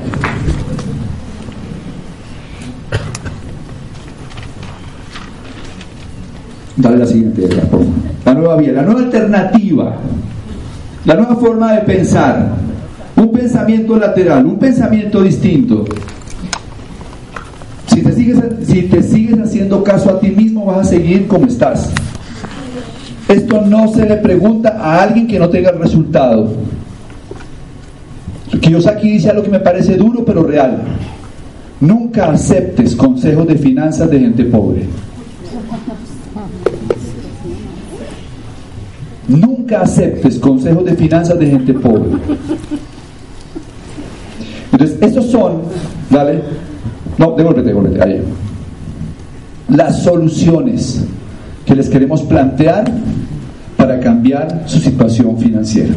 Dale la siguiente, La nueva vía, la nueva alternativa, la nueva forma de pensar, un pensamiento lateral, un pensamiento distinto. Si te sigues, si te sigues haciendo caso a ti mismo, vas a seguir como estás. Esto no se le pregunta a alguien que no tenga el resultado. Kiyosaki dice algo que me parece duro pero real. Nunca aceptes consejos de finanzas de gente pobre. Nunca aceptes consejos de finanzas de gente pobre. Entonces, estos son, ¿vale? No, devuélvete, devuélvete, ahí. Las soluciones que les queremos plantear para cambiar su situación financiera.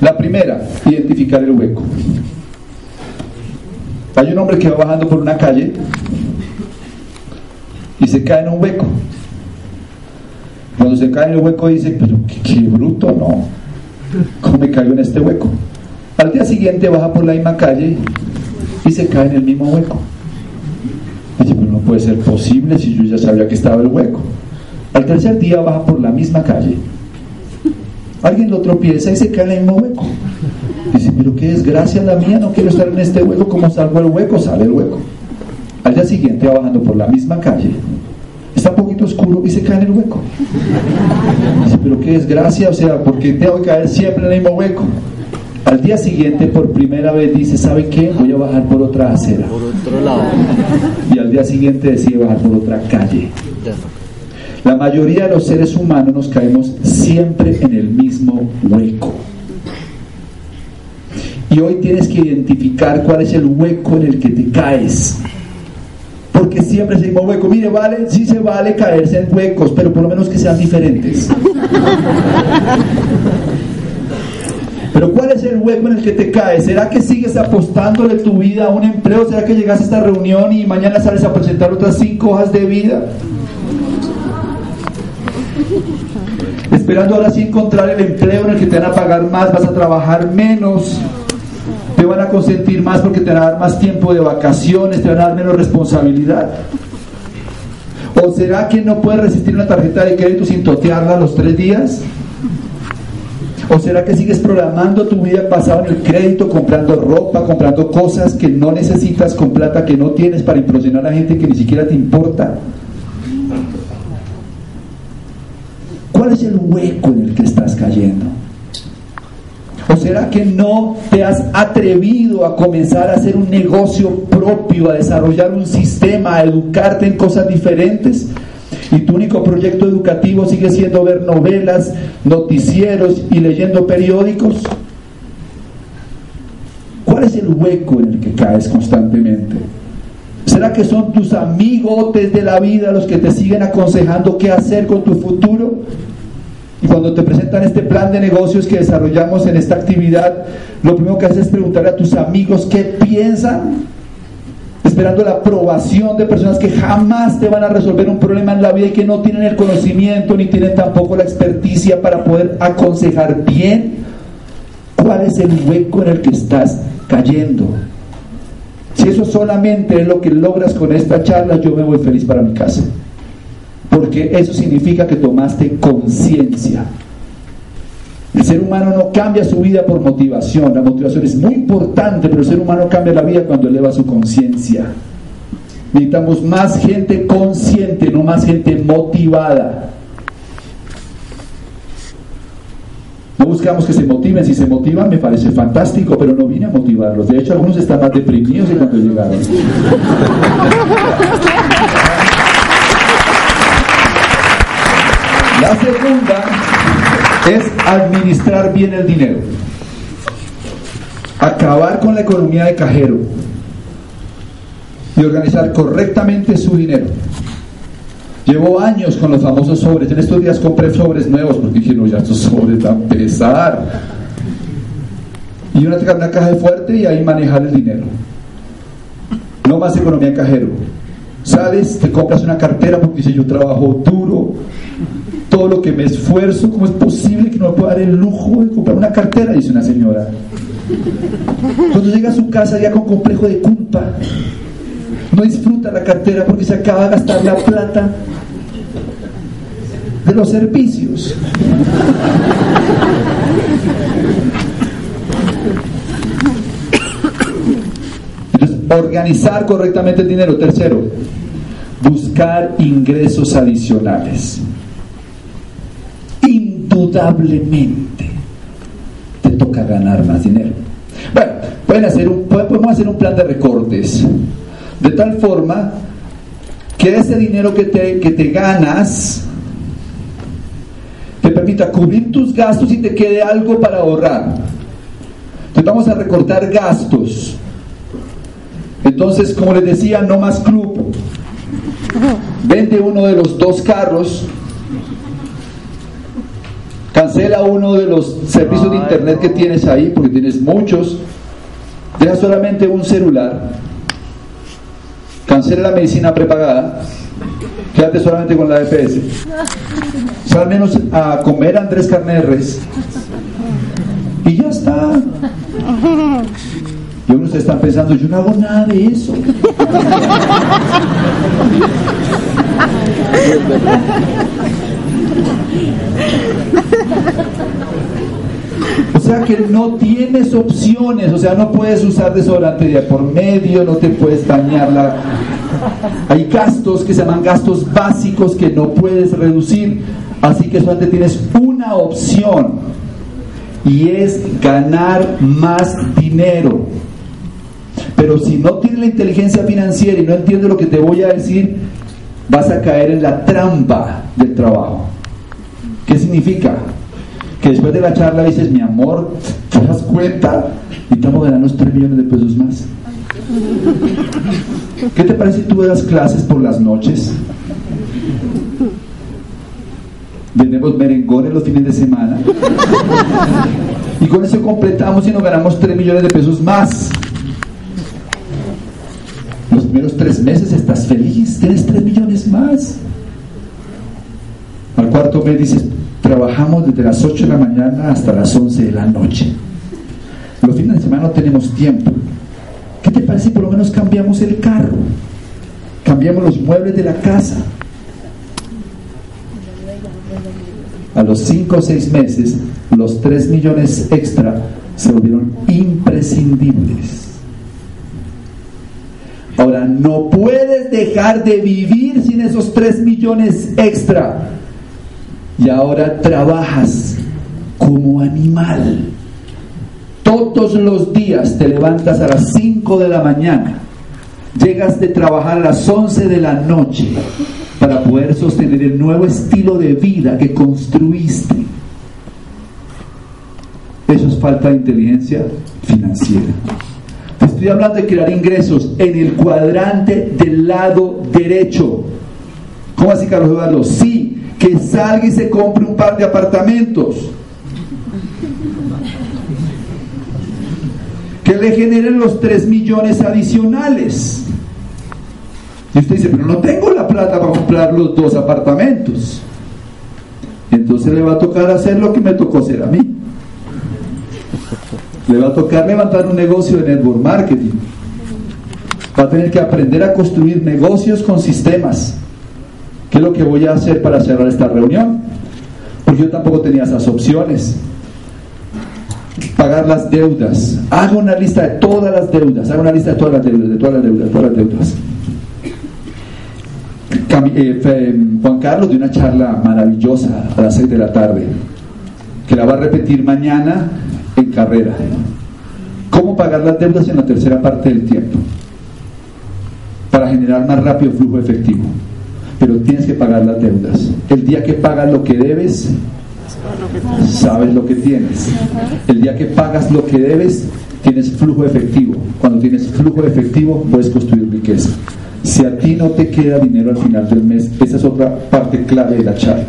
La primera, identificar el hueco. Hay un hombre que va bajando por una calle y se cae en un hueco. Cuando se cae en el hueco dice, pero qué, bruto, no. ¿Cómo me caigo en este hueco? Al día siguiente baja por la misma calle y se cae en el mismo hueco. Dice, pero no puede ser posible si yo ya sabía que estaba el hueco. Al tercer día baja por la misma calle. Alguien lo tropieza y se cae en el mismo hueco. Dice, pero qué desgracia la mía, no quiero estar en este hueco. ¿Cómo salgo el hueco? Sale el hueco. Al día siguiente va bajando por la misma calle. Está un poquito oscuro y se cae en el hueco. Dice, pero qué desgracia, o sea, porque tengo que caer siempre en el mismo hueco. Al día siguiente, por primera vez, dice, ¿sabe qué? Voy a bajar por otra acera. Por otro lado. Y al día siguiente decide bajar por otra calle. La mayoría de los seres humanos nos caemos siempre en el mismo hueco. Y hoy tienes que identificar cuál es el hueco en el que te caes. Porque siempre es el mismo hueco. Mire, vale, sí se vale caerse en huecos, pero por lo menos que sean diferentes. Pero ¿cuál es el hueco en el que te caes? ¿Será que sigues apostándole tu vida a un empleo? ¿Será que llegas a esta reunión y mañana sales a presentar otras cinco hojas de vida? Esperando ahora sí encontrar el empleo en el que te van a pagar más, vas a trabajar menos, te van a consentir más porque te van a dar más tiempo de vacaciones, te van a dar menos responsabilidad. ¿O será que no puedes resistir una tarjeta de crédito sin totearla los tres días? ¿O será que sigues programando tu vida basada en el crédito, comprando ropa, comprando cosas que no necesitas con plata que no tienes para impresionar a gente que ni siquiera te importa? ¿Cuál es el hueco en el que estás cayendo? ¿O será que no te has atrevido a comenzar a hacer un negocio propio, a desarrollar un sistema, a educarte en cosas diferentes? Y tu único proyecto educativo sigue siendo ver novelas, noticieros y leyendo periódicos. ¿Cuál es el hueco en el que caes constantemente? ¿Será que son tus amigotes de la vida los que te siguen aconsejando qué hacer con tu futuro? Cuando te presentan este plan de negocios que desarrollamos en esta actividad, lo primero que haces es preguntarle a tus amigos qué piensan esperando la aprobación de personas que jamás te van a resolver un problema en la vida y que no tienen el conocimiento ni tienen tampoco la experticia para poder aconsejar bien cuál es el hueco en el que estás cayendo. Si eso solamente es lo que logras con esta charla, yo me voy feliz para mi casa. Porque eso significa que tomaste conciencia el ser humano no cambia su vida por motivación. La motivación es muy importante, pero el ser humano cambia la vida cuando eleva su conciencia. Necesitamos más gente consciente, no más gente motivada. No buscamos que se motiven, si se motivan me parece fantástico, pero no vine a motivarlos. De hecho, algunos están más deprimidos de cuando llegaron. La segunda es administrar bien el dinero. Acabar con la economía de cajero y organizar correctamente su dinero. Llevo años con los famosos sobres. En estos días compré sobres nuevos porque dije, no, ya estos sobres van a pesar. Y una, una caja fuerte y ahí manejar el dinero. No más economía de cajero. Sales, te compras una cartera porque dice yo trabajo duro, todo lo que me esfuerzo, ¿cómo es posible que no me pueda dar el lujo de comprar una cartera? Dice una señora. Cuando llega a su casa ya con complejo de culpa, no disfruta la cartera porque se acaba de gastar la plata de los servicios. Entonces, organizar correctamente el dinero. Tercero, buscar ingresos adicionales indudablemente te toca ganar más dinero. Bueno, pueden hacer un, podemos hacer un plan de recortes, de tal forma que ese dinero que te, que te ganas repita, cubrir tus gastos y te quede algo para ahorrar. Entonces vamos a recortar gastos. Entonces, como les decía, no más club. Vende uno de los dos carros. Cancela uno de los servicios de internet que tienes ahí, porque tienes muchos. Deja solamente un celular. Cancela la medicina prepagada. Quédate solamente con la EPS. Sal al menos a comer Andrés Carneres. Y ya está. Y uno se están pensando, yo no hago nada de eso. O sea que no tienes opciones, o sea, no puedes usar desodorante de por medio, no te puedes dañar la... Hay gastos que se llaman gastos básicos que no puedes reducir, así que solamente tienes una opción y es ganar más dinero. Pero si no tienes la inteligencia financiera y no entiendes lo que te voy a decir, vas a caer en la trampa del trabajo. ¿Qué significa? Que después de la charla dices, mi amor, ¿te das cuenta? Y estamos ganando 3 millones de pesos más. ¿Qué te parece si tú das clases por las noches? Vendemos merengones los fines de semana. Y con eso completamos y nos ganamos 3 millones de pesos más. Los primeros tres meses estás feliz, tienes 3 millones más. Al cuarto mes dices, trabajamos desde las 8 de la mañana hasta las 11 de la noche. Los fines de semana no tenemos tiempo. ¿Qué te parece si por lo menos cambiamos el carro? Cambiamos los muebles de la casa. A los 5 o 6 meses, los 3 millones extra se volvieron imprescindibles. Ahora, no puedes dejar de vivir sin esos 3 millones extra. Y ahora trabajas como animal. Todos los días te levantas a las 5 de la mañana. Llegas de trabajar a las 11 de la noche para poder sostener el nuevo estilo de vida que construiste. Eso es falta de inteligencia financiera. Estoy hablando de crear ingresos en el cuadrante del lado derecho. ¿Cómo así, Carlos Eduardo? Sí, que salga y se compre un par de apartamentos. Que le generen los 3 millones adicionales. Y usted dice, pero no tengo la plata para comprar los dos apartamentos. Entonces le va a tocar hacer lo que me tocó hacer a mí. Le va a tocar levantar un negocio de network marketing. Va a tener que aprender a construir negocios con sistemas. ¿Qué es lo que voy a hacer para cerrar esta reunión? Porque yo tampoco tenía esas opciones. Pagar las deudas. Hago una lista de todas las deudas. Hago una lista de todas las deudas, de todas las deudas, de todas las deudas. Eh, Juan Carlos de una charla maravillosa a las 6 de la tarde, que la va a repetir mañana en carrera. ¿Cómo pagar las deudas en la tercera parte del tiempo? Para generar más rápido flujo efectivo. Pero tienes que pagar las deudas. El día que pagas lo que debes, sabes lo que tienes. El día que pagas lo que debes, tienes flujo efectivo. Cuando tienes flujo efectivo, puedes construir riqueza. Si a ti no te queda dinero al final del mes, esa es otra parte clave de la charla.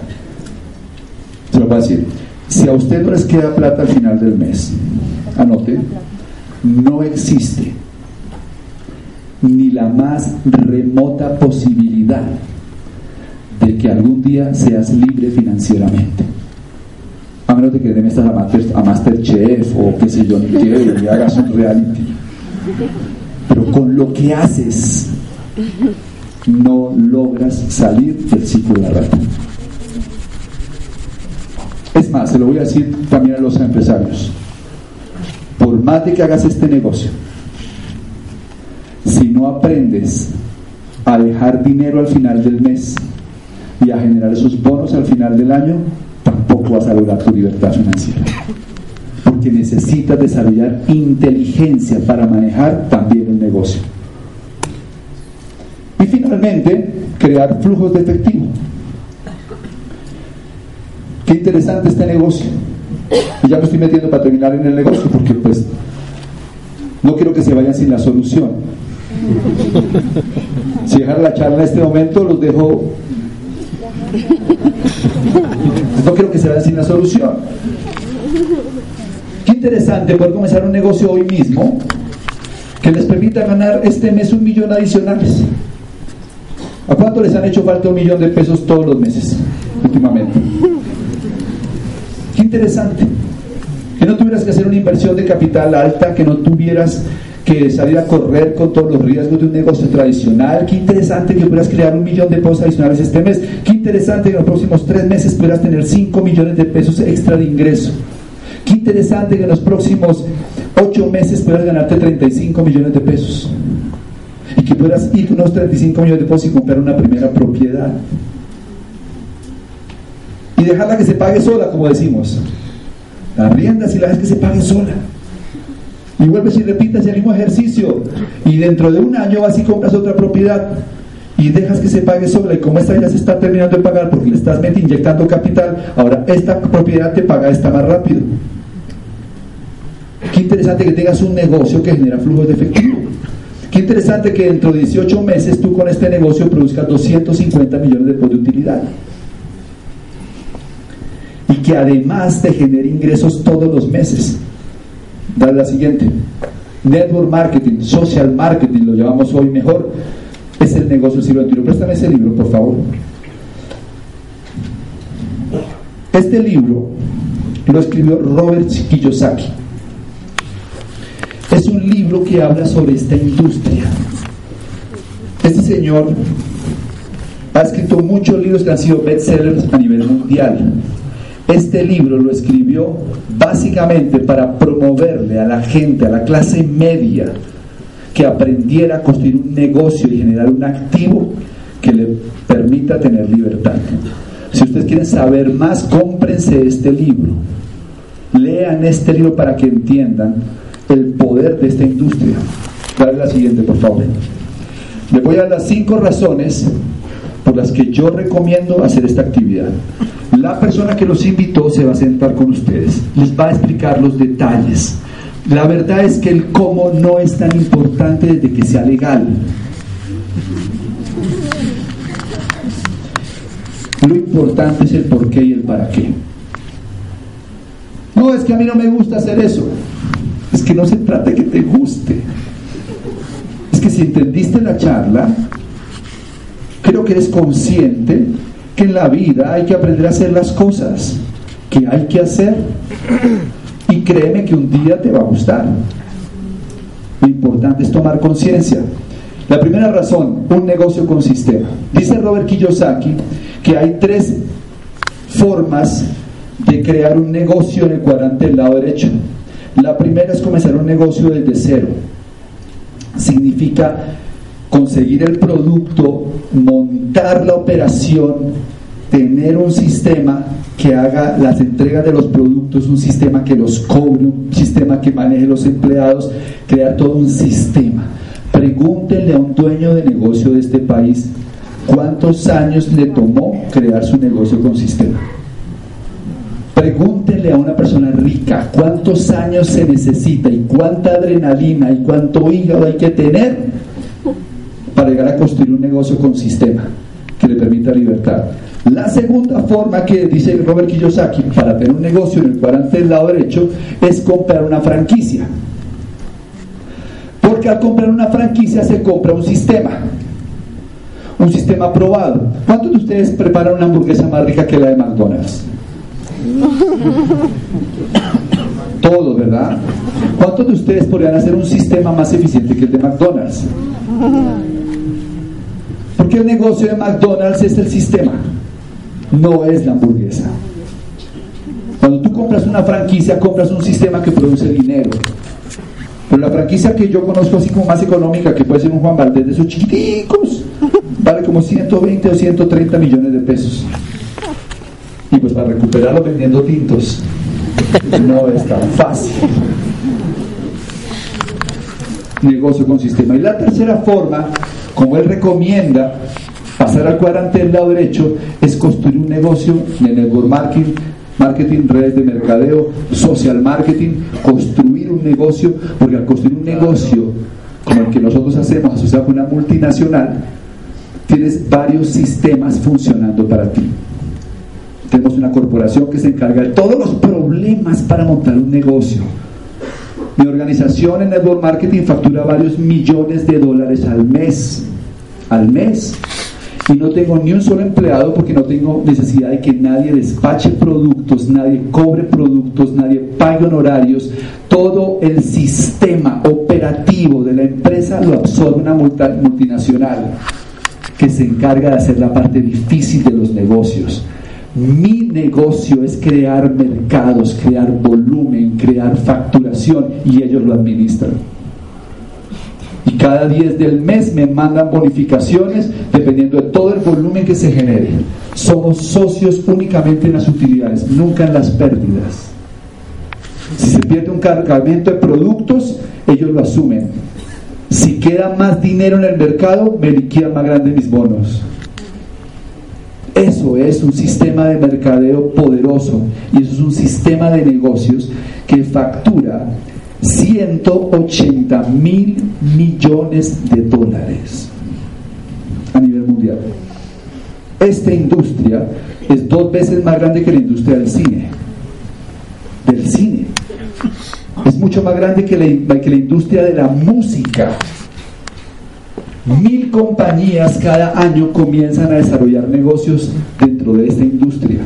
Se lo voy decir. Si a usted no les queda plata al final del mes, anote, no existe ni la más remota posibilidad de que algún día seas libre financieramente. A menos de que te metas a, Master, a Masterchef o qué sé yo, y hagas un reality. Pero con lo que haces, no logras salir del ciclo de la rata. Es más, se lo voy a decir también a los empresarios. Por más de que hagas este negocio, si no aprendes a dejar dinero al final del mes y a generar esos bonos al final del año, tampoco vas a lograr tu libertad financiera. Porque necesitas desarrollar inteligencia para manejar también el negocio. Y finalmente, crear flujos de efectivo. Qué interesante este negocio. Y ya me estoy metiendo para terminar en el negocio porque pues no quiero que se vayan sin la solución. Si dejar la charla en este momento, los dejo. No quiero que se vayan sin la solución. Qué interesante poder comenzar un negocio hoy mismo que les permita ganar este mes un millón adicionales. ¿A cuánto les han hecho falta un millón de pesos todos los meses últimamente? Qué interesante. Que no tuvieras que hacer una inversión de capital alta, que no tuvieras que salir a correr con todos los riesgos de un negocio tradicional. Qué interesante que pudieras crear un millón de pesos adicionales este mes. Qué interesante que en los próximos tres meses pudieras tener 5 millones de pesos extra de ingreso. Qué interesante que en los próximos ocho meses puedas ganarte 35 millones de pesos. Y que puedas ir unos 35 millones de pesos y comprar una primera propiedad. Y dejarla que se pague sola, como decimos. La rienda si la ves que se pague sola. Y vuelves y repites el mismo ejercicio. Y dentro de un año vas y compras otra propiedad y dejas que se pague sola y como esta ya se está terminando de pagar porque le estás inyectando capital, ahora esta propiedad te paga esta más rápido. Qué interesante que tengas un negocio que genera flujos de efectivo. Qué interesante que dentro de 18 meses tú con este negocio produzcas 250 millones de de utilidad. Y que además te genere ingresos todos los meses. Dale la siguiente. Network marketing, social marketing, lo llamamos hoy mejor, es el negocio del siglo XXI. Préstame ese libro, por favor. Este libro lo escribió Robert Kiyosaki. Es un libro que habla sobre esta industria. Este señor ha escrito muchos libros que han sido bestsellers a nivel mundial. Este libro lo escribió básicamente para promoverle a la gente, a la clase media, que aprendiera a construir un negocio y generar un activo que le permita tener libertad. Si ustedes quieren saber más, cómprense este libro. Lean este libro para que entiendan el poder de esta industria. Dale la siguiente, por favor. Les voy a dar las cinco razones por las que yo recomiendo hacer esta actividad. La persona que los invitó se va a sentar con ustedes, les va a explicar los detalles. La verdad es que el cómo no es tan importante desde que sea legal. Lo importante es el por qué y el para qué. No, es que a mí no me gusta hacer eso. Es que no se trata de que te guste. Es que si entendiste la charla, creo que eres consciente que en la vida hay que aprender a hacer las cosas que hay que hacer. Y créeme que un día te va a gustar. Lo importante es tomar conciencia. La primera razón, un negocio con sistema. Dice Robert Kiyosaki que hay tres formas de crear un negocio en el cuadrante del lado derecho. La primera es comenzar un negocio desde cero. Significa conseguir el producto, montar la operación, tener un sistema que haga las entregas de los productos, un sistema que los cobre, un sistema que maneje los empleados, crear todo un sistema. Pregúntenle a un dueño de negocio de este país cuántos años le tomó crear su negocio con sistema. Pregúntenle a una persona rica cuántos años se necesita y cuánta adrenalina y cuánto hígado hay que tener para llegar a construir un negocio con sistema que le permita libertad. La segunda forma que dice Robert Kiyosaki para tener un negocio en el cuadrante del lado derecho es comprar una franquicia. Porque al comprar una franquicia se compra un sistema. Un sistema probado. ¿Cuántos de ustedes preparan una hamburguesa más rica que la de McDonald's? Todos, ¿verdad? ¿Cuántos de ustedes podrían hacer un sistema más eficiente que el de McDonald's? Porque el negocio de McDonald's es el sistema, no es la hamburguesa. Cuando tú compras una franquicia, compras un sistema que produce dinero. Pero la franquicia que yo conozco así como más económica, que puede ser un Juan Valdez de esos chiquiticos, vale como 120 o 130 millones de pesos. Y pues para recuperarlo vendiendo tintos no es tan fácil. Negocio con sistema. Y la tercera forma, como él recomienda, pasar al cuadrante del lado derecho, es construir un negocio de network marketing marketing, redes de mercadeo, social marketing, construir un negocio, porque al construir un negocio como el que nosotros hacemos asociado con una multinacional, tienes varios sistemas funcionando para ti. Tenemos una corporación que se encarga de todos los problemas para montar un negocio. Mi organización en Network Marketing factura varios millones de dólares al mes. Al mes y no tengo ni un solo empleado porque no tengo necesidad de que nadie despache productos, nadie cobre productos, nadie pague honorarios. Todo el sistema operativo de la empresa lo absorbe una multinacional que se encarga de hacer la parte difícil de los negocios. Mi negocio es crear mercados, crear volumen, crear facturación y ellos lo administran y cada 10 del mes me mandan bonificaciones dependiendo de todo el volumen que se genere. Somos socios únicamente en las utilidades, nunca en las pérdidas. Si se pierde un cargamento de productos, ellos lo asumen. Si queda más dinero en el mercado, me liquidan más grande mis bonos. Eso es un sistema de mercadeo poderoso y eso es un sistema de negocios que factura 180 mil millones de dólares a nivel mundial. Esta industria es dos veces más grande que la industria del cine. Del cine. Es mucho más grande que la, que la industria de la música. Mil compañías cada año comienzan a desarrollar negocios dentro de esta industria.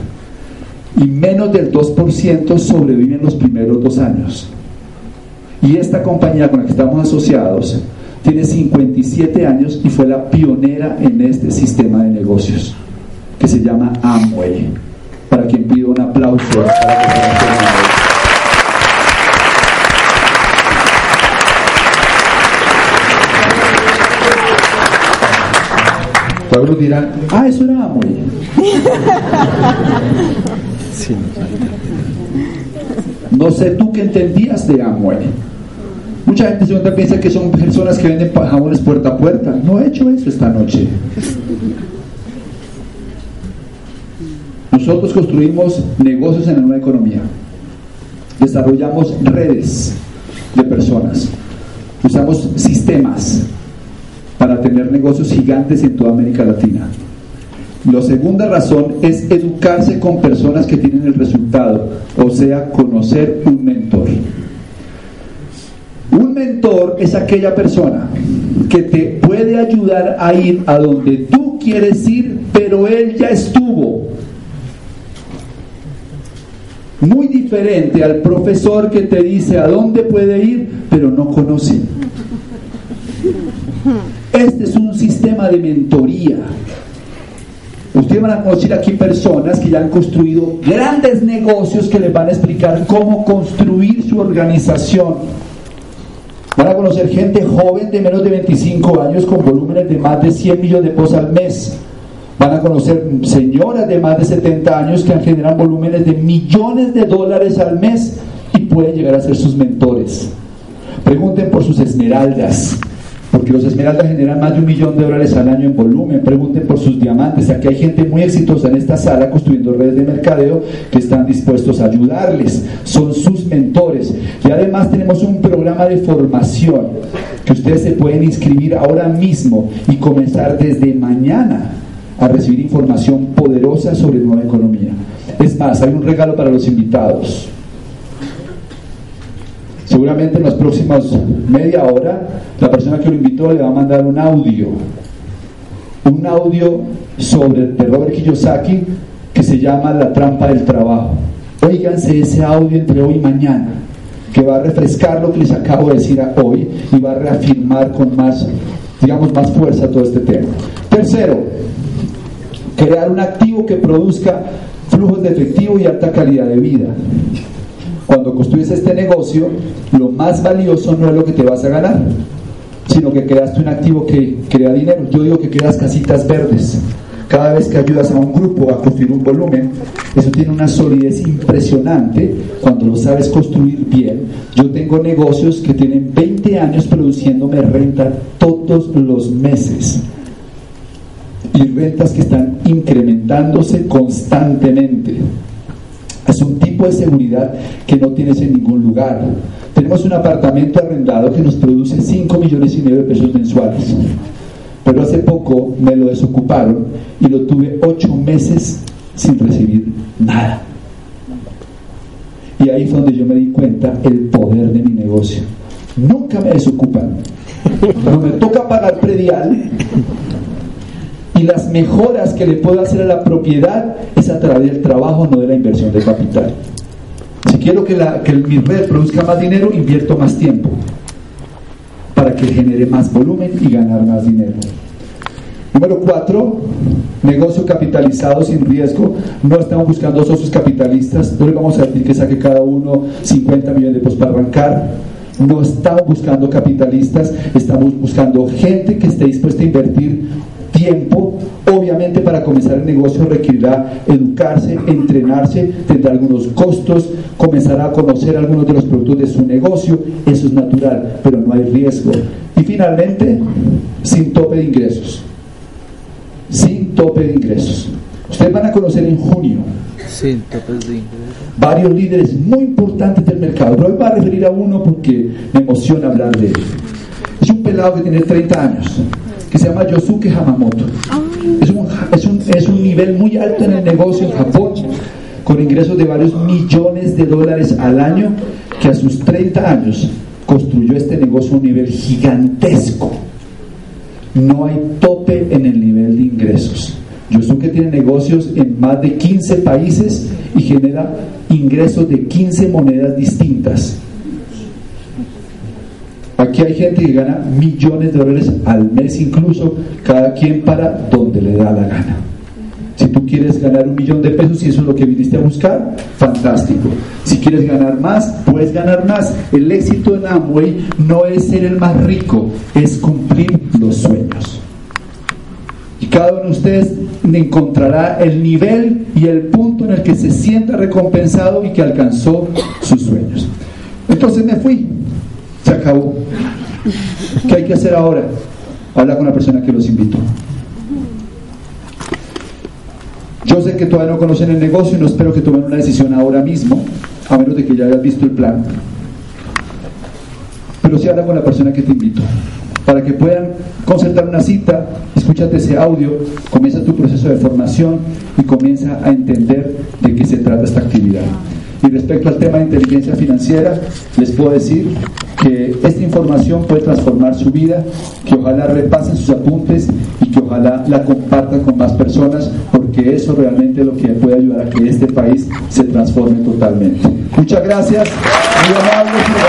Y menos del 2% sobreviven los primeros dos años. Y esta compañía con la que estamos asociados tiene 57 años y fue la pionera en este sistema de negocios que se llama Amway. Para quien pido un aplauso Algunos dirán, ah, eso era Amway. No sé tú qué entendías de Amway. Mucha gente se piensa que son personas que venden jabones puerta a puerta. No he hecho eso esta noche. Nosotros construimos negocios en la nueva economía. Desarrollamos redes de personas. Usamos sistemas para tener negocios gigantes en toda América Latina. La segunda razón es educarse con personas que tienen el resultado, o sea, conocer un mentor. Un mentor es aquella persona que te puede ayudar a ir a donde tú quieres ir, pero él ya estuvo. Muy diferente al profesor que te dice a dónde puede ir, pero no conoce. Este es un sistema de mentoría. Ustedes van a conocer aquí personas que ya han construido grandes negocios que les van a explicar cómo construir su organización Van a conocer gente joven de menos de 25 años con volúmenes de más de 100 millones de pesos al mes. Van a conocer señoras de más de 70 años que generan volúmenes de millones de dólares al mes y pueden llegar a ser sus mentores. Pregunten por sus esmeraldas porque los Esmeraldas generan más de un millón de dólares al año en volumen. Pregunten por sus diamantes. Aquí hay gente muy exitosa en esta sala construyendo redes de mercadeo que están dispuestos a ayudarles. Son sus mentores. Y además tenemos un programa de formación que ustedes se pueden inscribir ahora mismo y comenzar desde mañana a recibir información poderosa sobre nueva economía. Es más, hay un regalo para los invitados. Seguramente en las próximas media hora la persona que lo invitó le va a mandar un audio, un audio sobre de Robert Kiyosaki que se llama La trampa del trabajo. Óiganse ese audio entre hoy y mañana, que va a refrescar lo que les acabo de decir hoy y va a reafirmar con más, digamos, más fuerza todo este tema. Tercero, crear un activo que produzca flujos de efectivo y alta calidad de vida cuando construyes este negocio, lo más valioso no es lo que te vas a ganar, sino que creaste un activo que crea dinero. Yo digo que creas casitas verdes. Cada vez que ayudas a un grupo a construir un volumen, eso tiene una solidez impresionante cuando lo sabes construir bien. Yo tengo negocios que tienen 20 años produciéndome renta todos los meses y rentas que están incrementándose constantemente. Es un tipo de seguridad que no tienes en ningún lugar. Tenemos un apartamento arrendado que nos produce 5 millones y medio de pesos mensuales. Pero hace poco me lo desocuparon y lo tuve 8 meses sin recibir nada. Y ahí fue donde yo me di cuenta el poder de mi negocio. Nunca me desocupan. Pero me toca pagar predial y las mejoras que le puedo hacer a la propiedad es a través del trabajo, no de la inversión de capital. Si quiero que, mi red produzca más dinero, invierto más tiempo para que genere más volumen y ganar más dinero. Número cuatro, negocio capitalizado sin riesgo. No estamos buscando socios capitalistas. No le vamos a decir que saque cada uno 50 millones de pesos para arrancar. No estamos buscando capitalistas, estamos buscando gente que esté dispuesta a invertir tiempo. Obviamente para comenzar el negocio requerirá educarse, entrenarse, tendrá algunos costos, comenzará a conocer algunos de los productos de su negocio. Eso es natural, pero no hay riesgo. Y finalmente, sin tope de ingresos. Sin tope de ingresos. Ustedes van a conocer en junio sin topes de ingresos. varios líderes muy importantes del mercado. Pero hoy voy a referir a uno porque me emociona hablar de él. Es un pelado que tiene 30 años que se llama Yosuke Hamamoto. Es un, es, un, es un nivel muy alto en el negocio en Japón, con ingresos de varios millones de dólares al año, que a sus 30 años construyó este negocio a un nivel gigantesco. No hay tope en el nivel de ingresos. Yosuke tiene negocios en más de 15 países y genera ingresos de 15 monedas distintas. Aquí hay gente que gana millones de dólares al mes incluso, cada quien para donde le da la gana. Si tú quieres ganar un millón de pesos y eso es lo que viniste a buscar, fantástico. Si quieres ganar más, puedes ganar más. El éxito en Amway no es ser el más rico, es cumplir los sueños. Y cada uno de ustedes encontrará el nivel y el punto en el que se sienta recompensado y que alcanzó sus sueños. Entonces me fui, se acabó. ¿Qué hay que hacer ahora? Habla con la persona que los invitó. Yo sé que todavía no conocen el negocio y no espero que tomen una decisión ahora mismo, a menos de que ya hayas visto el plan. Pero sí habla con la persona que te invitó, para que puedan concertar una cita, escúchate ese audio, comienza tu proceso de formación y comienza a entender de qué se trata esta actividad. Y respecto al tema de inteligencia financiera, les puedo decir que esta información puede transformar su vida, que ojalá repasen sus apuntes y que ojalá la compartan con más personas, porque eso realmente es lo que puede ayudar a que este país se transforme totalmente. Muchas gracias, muy amables.